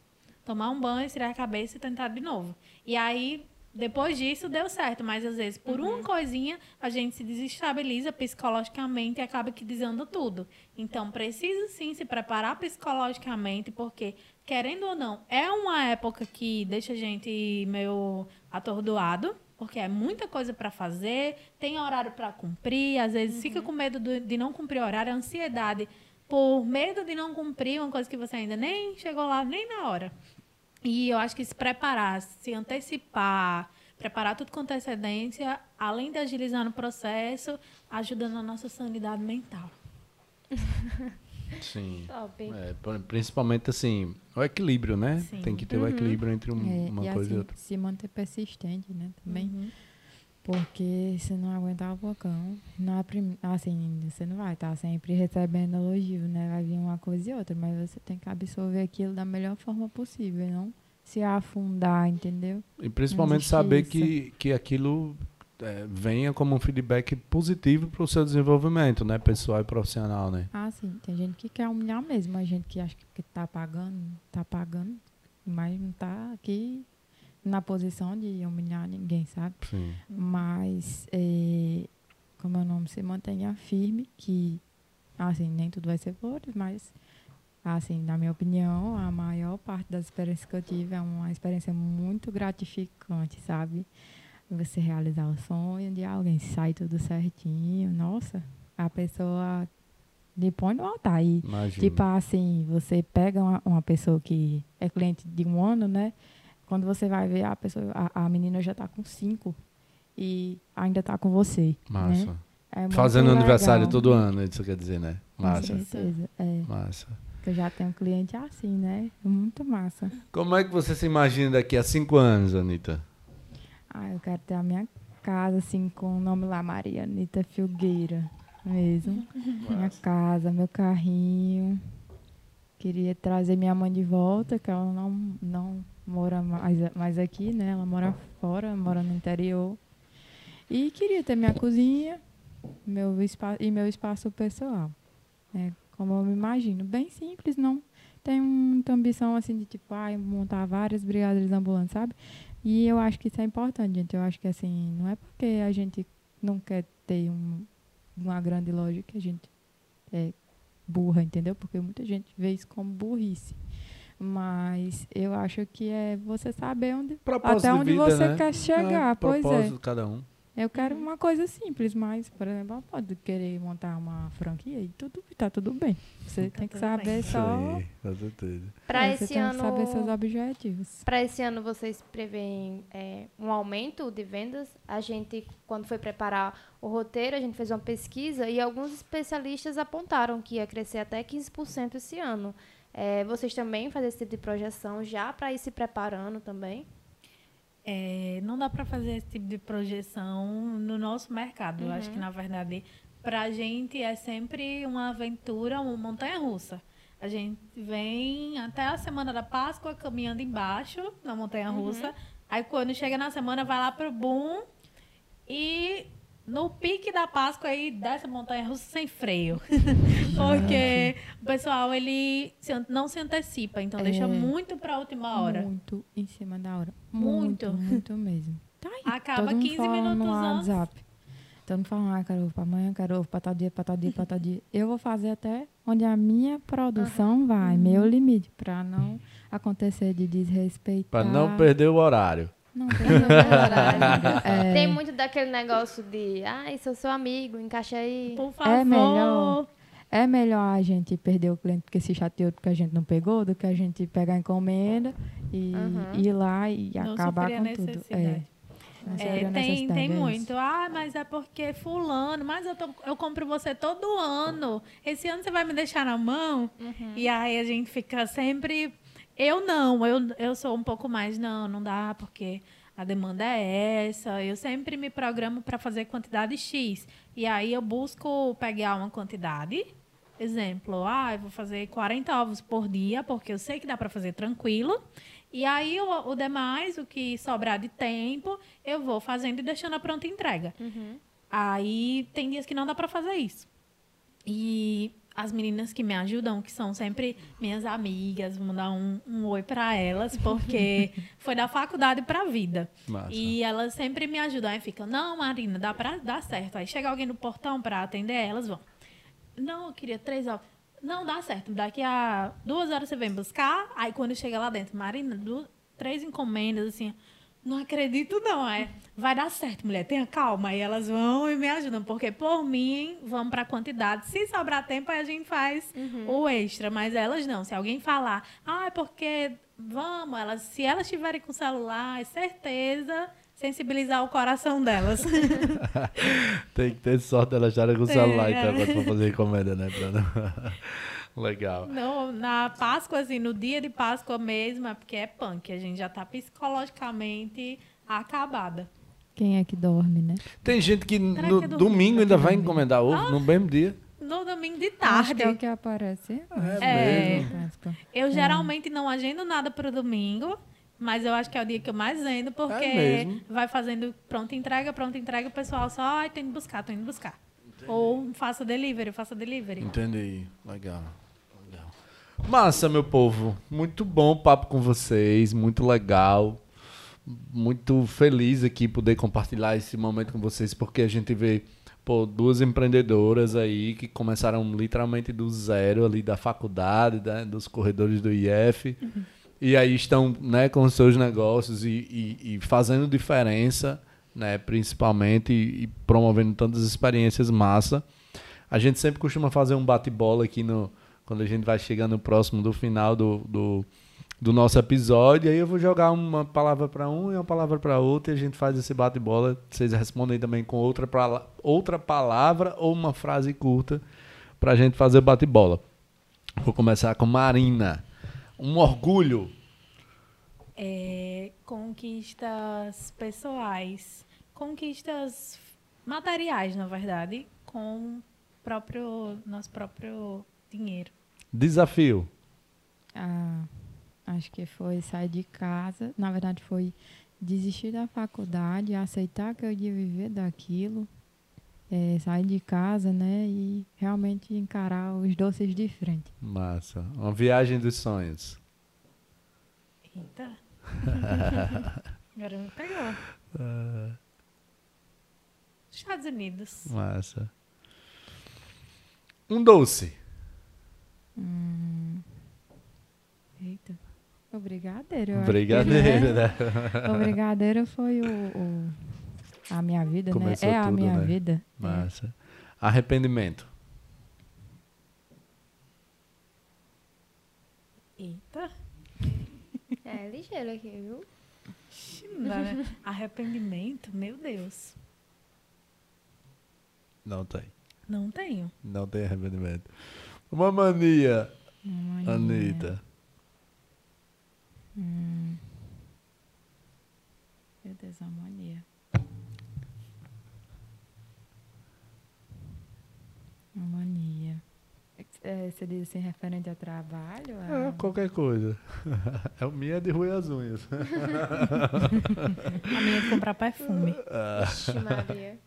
tomar um banho, tirar a cabeça e tentar de novo. E aí, depois disso, deu certo. Mas às vezes, por uma coisinha, a gente se desestabiliza psicologicamente e acaba que desanda tudo. Então, precisa sim se preparar psicologicamente, porque, querendo ou não, é uma época que deixa a gente meio atordoado. Porque é muita coisa para fazer, tem horário para cumprir, às vezes fica com medo do- de não cumprir horário, ansiedade por medo de não cumprir uma coisa que você ainda nem chegou lá, nem na hora. E eu acho que se preparar, se antecipar, preparar tudo com antecedência, além de agilizar no processo, ajuda na nossa sanidade mental. Sim. (laughs) É, pr- principalmente assim, o equilíbrio, né? Sim. Tem que ter o equilíbrio entre um- É, uma e coisa assim, e outra. se manter persistente, né? Também. Uhum. Porque se não aguentar o bocão, não é prim- assim, você não vai estar sempre recebendo elogio, né? Vai vir uma coisa e outra, mas você tem que absorver aquilo da melhor forma possível, não se afundar, entendeu? E principalmente saber que, que aquilo é, venha como um feedback positivo para o seu desenvolvimento, né? Pessoal e profissional, né? Ah, sim, tem gente que quer humilhar mesmo, a gente que acha que porque tá pagando, tá pagando, mas não tá aqui na posição de humilhar ninguém, sabe? Sim. Mas, é, como é o nome, se mantenha firme, que, assim, nem tudo vai ser flores, mas, assim, na minha opinião, a maior parte das experiências que eu tive é uma experiência muito gratificante, sabe? Você realizar o sonho de alguém, sai tudo certinho, nossa, a pessoa lhe põe no altar. E, Imagina. Tipo assim, você pega uma, uma pessoa que é cliente de um ano, né? Quando você vai ver a pessoa, a, a menina já tá com cinco e ainda tá com você. Massa. Né? É Fazendo aniversário legal. todo ano, isso quer dizer, né? Com Massa. certeza. É, Massa. eu já tenho cliente assim, né? Muito massa. Como é que você se imagina daqui a cinco anos, Anitta? Ah, eu quero ter a minha casa, assim, com o nome lá, Maria Anitta Filgueira mesmo. Minha casa, meu carrinho. Queria trazer minha mãe de volta, que ela não, não mora mais, mais aqui, né? Ela mora fora, mora no interior. E queria ter minha cozinha meu espa e meu espaço pessoal. né? Como eu me imagino. Bem simples, não tenho muita ambição assim de tipo, ai, montar várias brigadeiras ambulantes, sabe? E eu acho que isso é importante, gente. Eu acho que assim, não é porque a gente não quer ter um, uma grande loja que a gente é burra, entendeu? Porque muita gente vê isso como burrice. Mas eu acho que é você saber onde, Propósito até de onde vida, você né? quer chegar. É, pois é. de cada um. Eu quero uma coisa simples, mas, por exemplo, ela pode querer montar uma franquia e tudo, tá tudo bem. Você Tá tem que saber bem. só. Sim, com certeza. Pra é, você esse tem ano. que saber seus objetivos. Para esse ano, vocês preveem é, um aumento de vendas? A gente, quando foi preparar o roteiro, a gente fez uma pesquisa e alguns especialistas apontaram que ia crescer até 15% esse ano. É, vocês também fazem esse tipo de projeção já para ir se preparando também? É, não dá para fazer esse tipo de projeção no nosso mercado. Eu acho que, na verdade, para a gente é sempre uma aventura, uma montanha-russa. A gente vem até a semana da Páscoa caminhando embaixo na montanha-russa. Aí, quando chega na semana, vai lá pro boom e no pique da Páscoa aí dessa montanha russa sem freio. (laughs) Porque o pessoal ele não se antecipa, então deixa É. muito pra última hora. Muito em cima da hora. Muito. Muito, muito mesmo. Tá aí. Acaba todo mundo 15 falando minutos no antes. WhatsApp. Todo mundo falando, ah, quero ovo pra amanhã, quero ovo pra tal dia, pra tal dia, pra tal dia. Eu vou fazer até onde a minha produção vai, meu limite, pra não acontecer de desrespeitar. Pra não perder o horário. Não tem Verdade. (laughs) É. Tem muito daquele negócio de, ai, sou seu amigo, encaixa aí. Por favor. É melhor. É melhor a gente perder o cliente porque se chateou porque a gente não pegou, do que a gente pegar a encomenda e Uhum. ir lá e Não acabar com tudo. É. É, tem, tem é muito. Ah, mas é porque fulano, mas eu, tô, eu compro você todo ano. Esse ano você vai me deixar na mão? E aí a gente fica sempre. Eu não, eu, eu sou um pouco mais, não, não dá, porque a demanda é essa. Eu sempre me programo para fazer quantidade X. E aí eu busco pegar uma quantidade. Exemplo, ah, eu vou fazer 40 ovos por dia, porque eu sei que dá para fazer tranquilo. E aí o, o demais, o que sobrar de tempo, eu vou fazendo e deixando a pronta entrega. Aí tem dias que não dá para fazer isso. E as meninas que me ajudam, que são sempre minhas amigas, vou mandar um, um oi para elas, porque (laughs) foi da faculdade para a vida. Massa. E elas sempre me ajudam. Aí ficam, não, Marina, dá para dar certo. Aí chega alguém no portão para atender, elas vão. Não, eu queria três ovos. Não, dá certo. Daqui a duas horas você vem buscar. Aí quando chega lá dentro, Marina, du- três encomendas, assim. Não acredito, não. É, vai dar certo, mulher. Tenha calma. Aí elas vão e me ajudam. Porque por mim, vamos pra quantidade. Se sobrar tempo, aí a gente faz o extra. Mas elas não. Se alguém falar, ah, é porque vamos, elas, se elas estiverem com celular, é certeza sensibilizar o coração delas. (laughs) Tem que ter sorte elas estarem com o celular, é. então, quando for fazer encomenda, né, Bruno? (laughs) Legal. No, na Páscoa, assim, no dia de Páscoa mesmo, é porque é punk. A gente já tá psicologicamente acabada. Quem é que dorme, né? Tem gente que Será no que é do- domingo ainda vai encomendar ovo, no mesmo dia. No domingo de Acho tarde. que é o que aparece. É. mesmo? Páscoa. Eu geralmente não agendo nada pro domingo, mas eu acho que é o dia que eu mais agendo, porque É mesmo? vai fazendo pronta entrega, pronta entrega, o pessoal só, ai, tô indo buscar, tô indo buscar. Ou faça delivery, faça delivery. Entendi. Legal. Massa, meu povo. Muito bom papo com vocês. Muito legal. Muito feliz aqui poder compartilhar esse momento com vocês, porque a gente vê pô, duas empreendedoras aí que começaram literalmente do zero ali da faculdade, né, dos corredores do IF. E aí estão né, com os seus negócios e, e- e fazendo diferença, né, principalmente, e, e promovendo tantas experiências massa. A gente sempre costuma fazer um bate-bola aqui no, quando a gente vai chegando próximo do final do, do, do nosso episódio. Aí eu vou jogar uma palavra para um e uma palavra para outro e a gente faz esse bate-bola. Vocês respondem também com outra, pala- outra palavra ou uma frase curta para a gente fazer bate-bola. Vou começar com Marina. Um orgulho. É, conquistas pessoais, conquistas materiais, na verdade, com próprio, nosso próprio dinheiro. Desafio. Ah, acho que foi sair de casa. Na verdade, foi desistir da faculdade, aceitar que eu ia viver daquilo, eh, sair de casa, né? E realmente encarar os doces de frente. Massa. Uma viagem dos sonhos. Eita. (laughs) Agora me pegou. Estados Unidos. Massa. Um doce. Eita. O brigadeiro. que, Brigadeiro, né? né? O brigadeiro foi o, o- a minha vida, Começou né? É a tudo, minha né? vida. É. Massa. Arrependimento. Eita. (laughs) É ligeiro aqui, viu? Dá, né? Arrependimento, meu Deus. Não tem. Não tenho. Não tem arrependimento. Uma mania, Mania. Anitta. Hum. Meu Deus, a mania. Uma mania. É, você diz assim, referente a trabalho? É, a- qualquer coisa. (laughs) É o minha de roer as unhas. (laughs) A minha é de comprar perfume. (laughs) Ixi, Maria.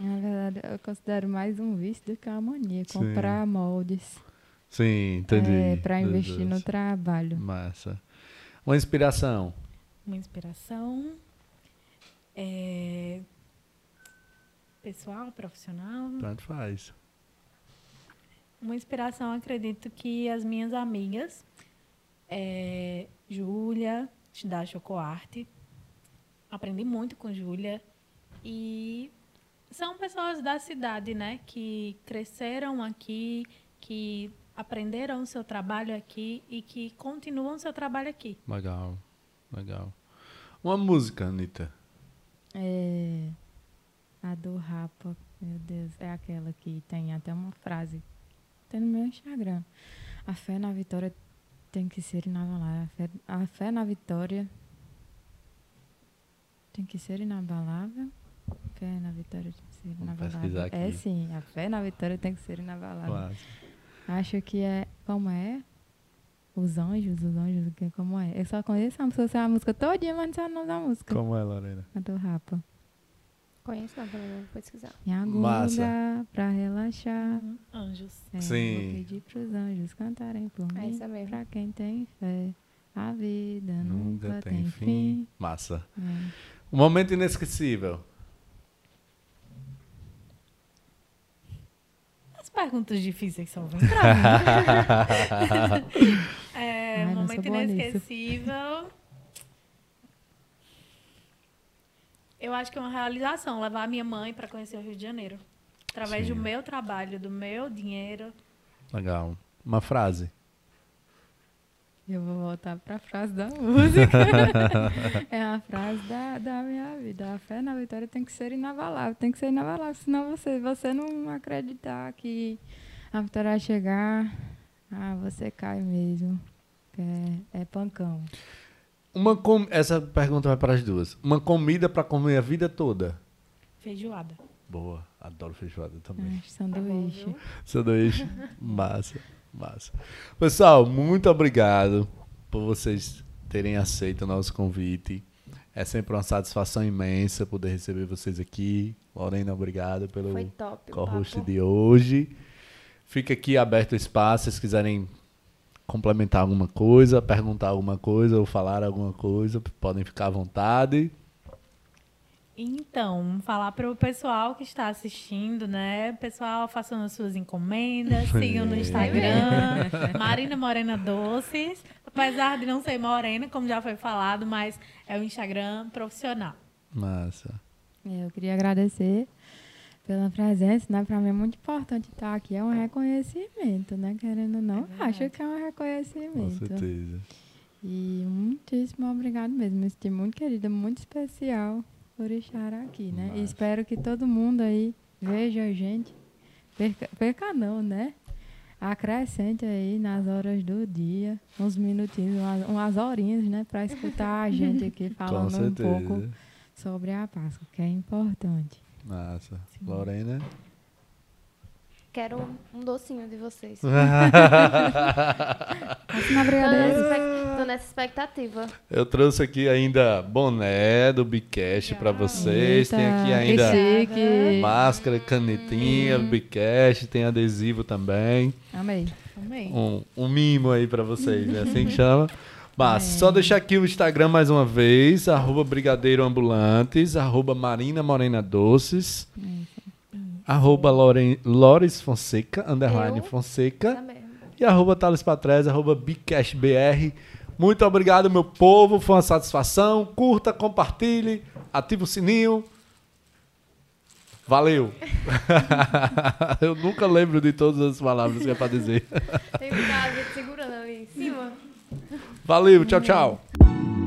Na verdade, eu considero mais um vício do que uma mania. Sim. Comprar moldes. Sim, entendi. É, para investir no Deus. trabalho. Massa. Uma inspiração. Uma inspiração. é, Pessoal, profissional. Tanto faz. Uma inspiração, acredito que as minhas amigas, é, Júlia, da Chocoarte, aprendi muito com Júlia. E são pessoas da cidade, né? Que cresceram aqui, que aprenderam o seu trabalho aqui e que continuam o seu trabalho aqui. Legal, legal. Uma música, Anitta. É, a do Rapa, meu Deus, é aquela que tem até uma frase. Tem no meu Instagram. A fé na vitória tem que ser inabalável. A fé, a fé na vitória tem que ser inabalável. Fé na vitória tem que ser Vou inabalável. aqui. É sim, a fé na vitória tem que ser inabalável. Massa. Acho que é. Como é? Os anjos, os anjos, o que como é? Eu só conheço a música, sei a música todinha, mas não sei o nome da música. Como é, Lorena? A do Rapa. Conheço não, também vou pesquisar. Em algum Massa. lugar pra relaxar. Anjos. É, Sim. Vou pedir pros anjos cantarem por É mim. essa mesmo. Pra quem tem fé, a vida nunca, Nunca tem, tem fim. fim. Massa. É. Um momento inesquecível. Perguntas difíceis só vêm pra mim. é, Ai, momento inesquecível. Eu acho que é uma realização levar a minha mãe para conhecer o Rio de Janeiro. Através Sim. do meu trabalho, do meu dinheiro. Legal. Uma frase. Eu vou voltar pra frase da música. (laughs) é a frase da, da minha vida. A fé na vitória tem que ser inabalável. Tem que ser inabalável. Senão você, você não acreditar que a vitória vai chegar, ah, você cai mesmo. É, é pancão. Uma com... Essa pergunta vai para as duas. Uma comida para comer a vida toda. Feijoada. Boa. Adoro feijoada também. Ah, sanduíche. viu? Sanduíche. massa, massa. Pessoal, muito obrigado por vocês terem aceito o nosso convite. É sempre uma satisfação imensa poder receber vocês aqui. Lorena, obrigado pelo co-host de hoje. Fica aqui aberto o espaço, se vocês quiserem complementar alguma coisa, perguntar alguma coisa ou falar alguma coisa, podem ficar à vontade. Então, falar para o pessoal que está assistindo, né? Pessoal, façam as suas encomendas, (laughs) sigam no Instagram, (laughs) Marina Morena Doces. Apesar de não ser morena, como já foi falado, mas é o Instagram profissional. Massa. Eu queria agradecer pela presença, né? Para mim é muito importante estar aqui. É um reconhecimento, né? Querendo ou não, verdade. acho que é um Com reconhecimento. certeza. E muitíssimo obrigado mesmo. Me senti muito querida, muito especial por estar aqui, né? Massa. E espero que todo mundo aí veja a gente. Perca, perca não, né? Acrescente aí nas horas do dia, uns minutinhos, umas, umas horinhas, né? Para escutar a gente aqui (laughs) falando um pouco sobre a Páscoa, que é importante. Massa. Lorena? Quero um docinho de vocês. (laughs) Na Tô nessa, brigadeira. expec- tô nessa expectativa. Eu trouxe aqui ainda boné do Bicast para vocês. Tem aqui Eita, ainda máscara, canetinha, Bicast, tem adesivo também. Amei. Também. Um, um mimo aí para vocês, é assim que chama. (laughs) Mas só deixar aqui o Instagram mais uma vez, arroba Brigadeiro Ambulantes, arroba Marina Morena Doces, arroba Loren, Lores Fonseca, underline Eu? Fonseca. E arroba Thales Patrese, arroba BicashBR. Muito obrigado, meu povo. Foi uma satisfação. Curta, compartilhe, ativa o sininho. Valeu. (laughs) Eu nunca lembro de todas as palavras que é para dizer. Tem que ficar segurando ali em cima. Valeu, tchau, tchau. (laughs)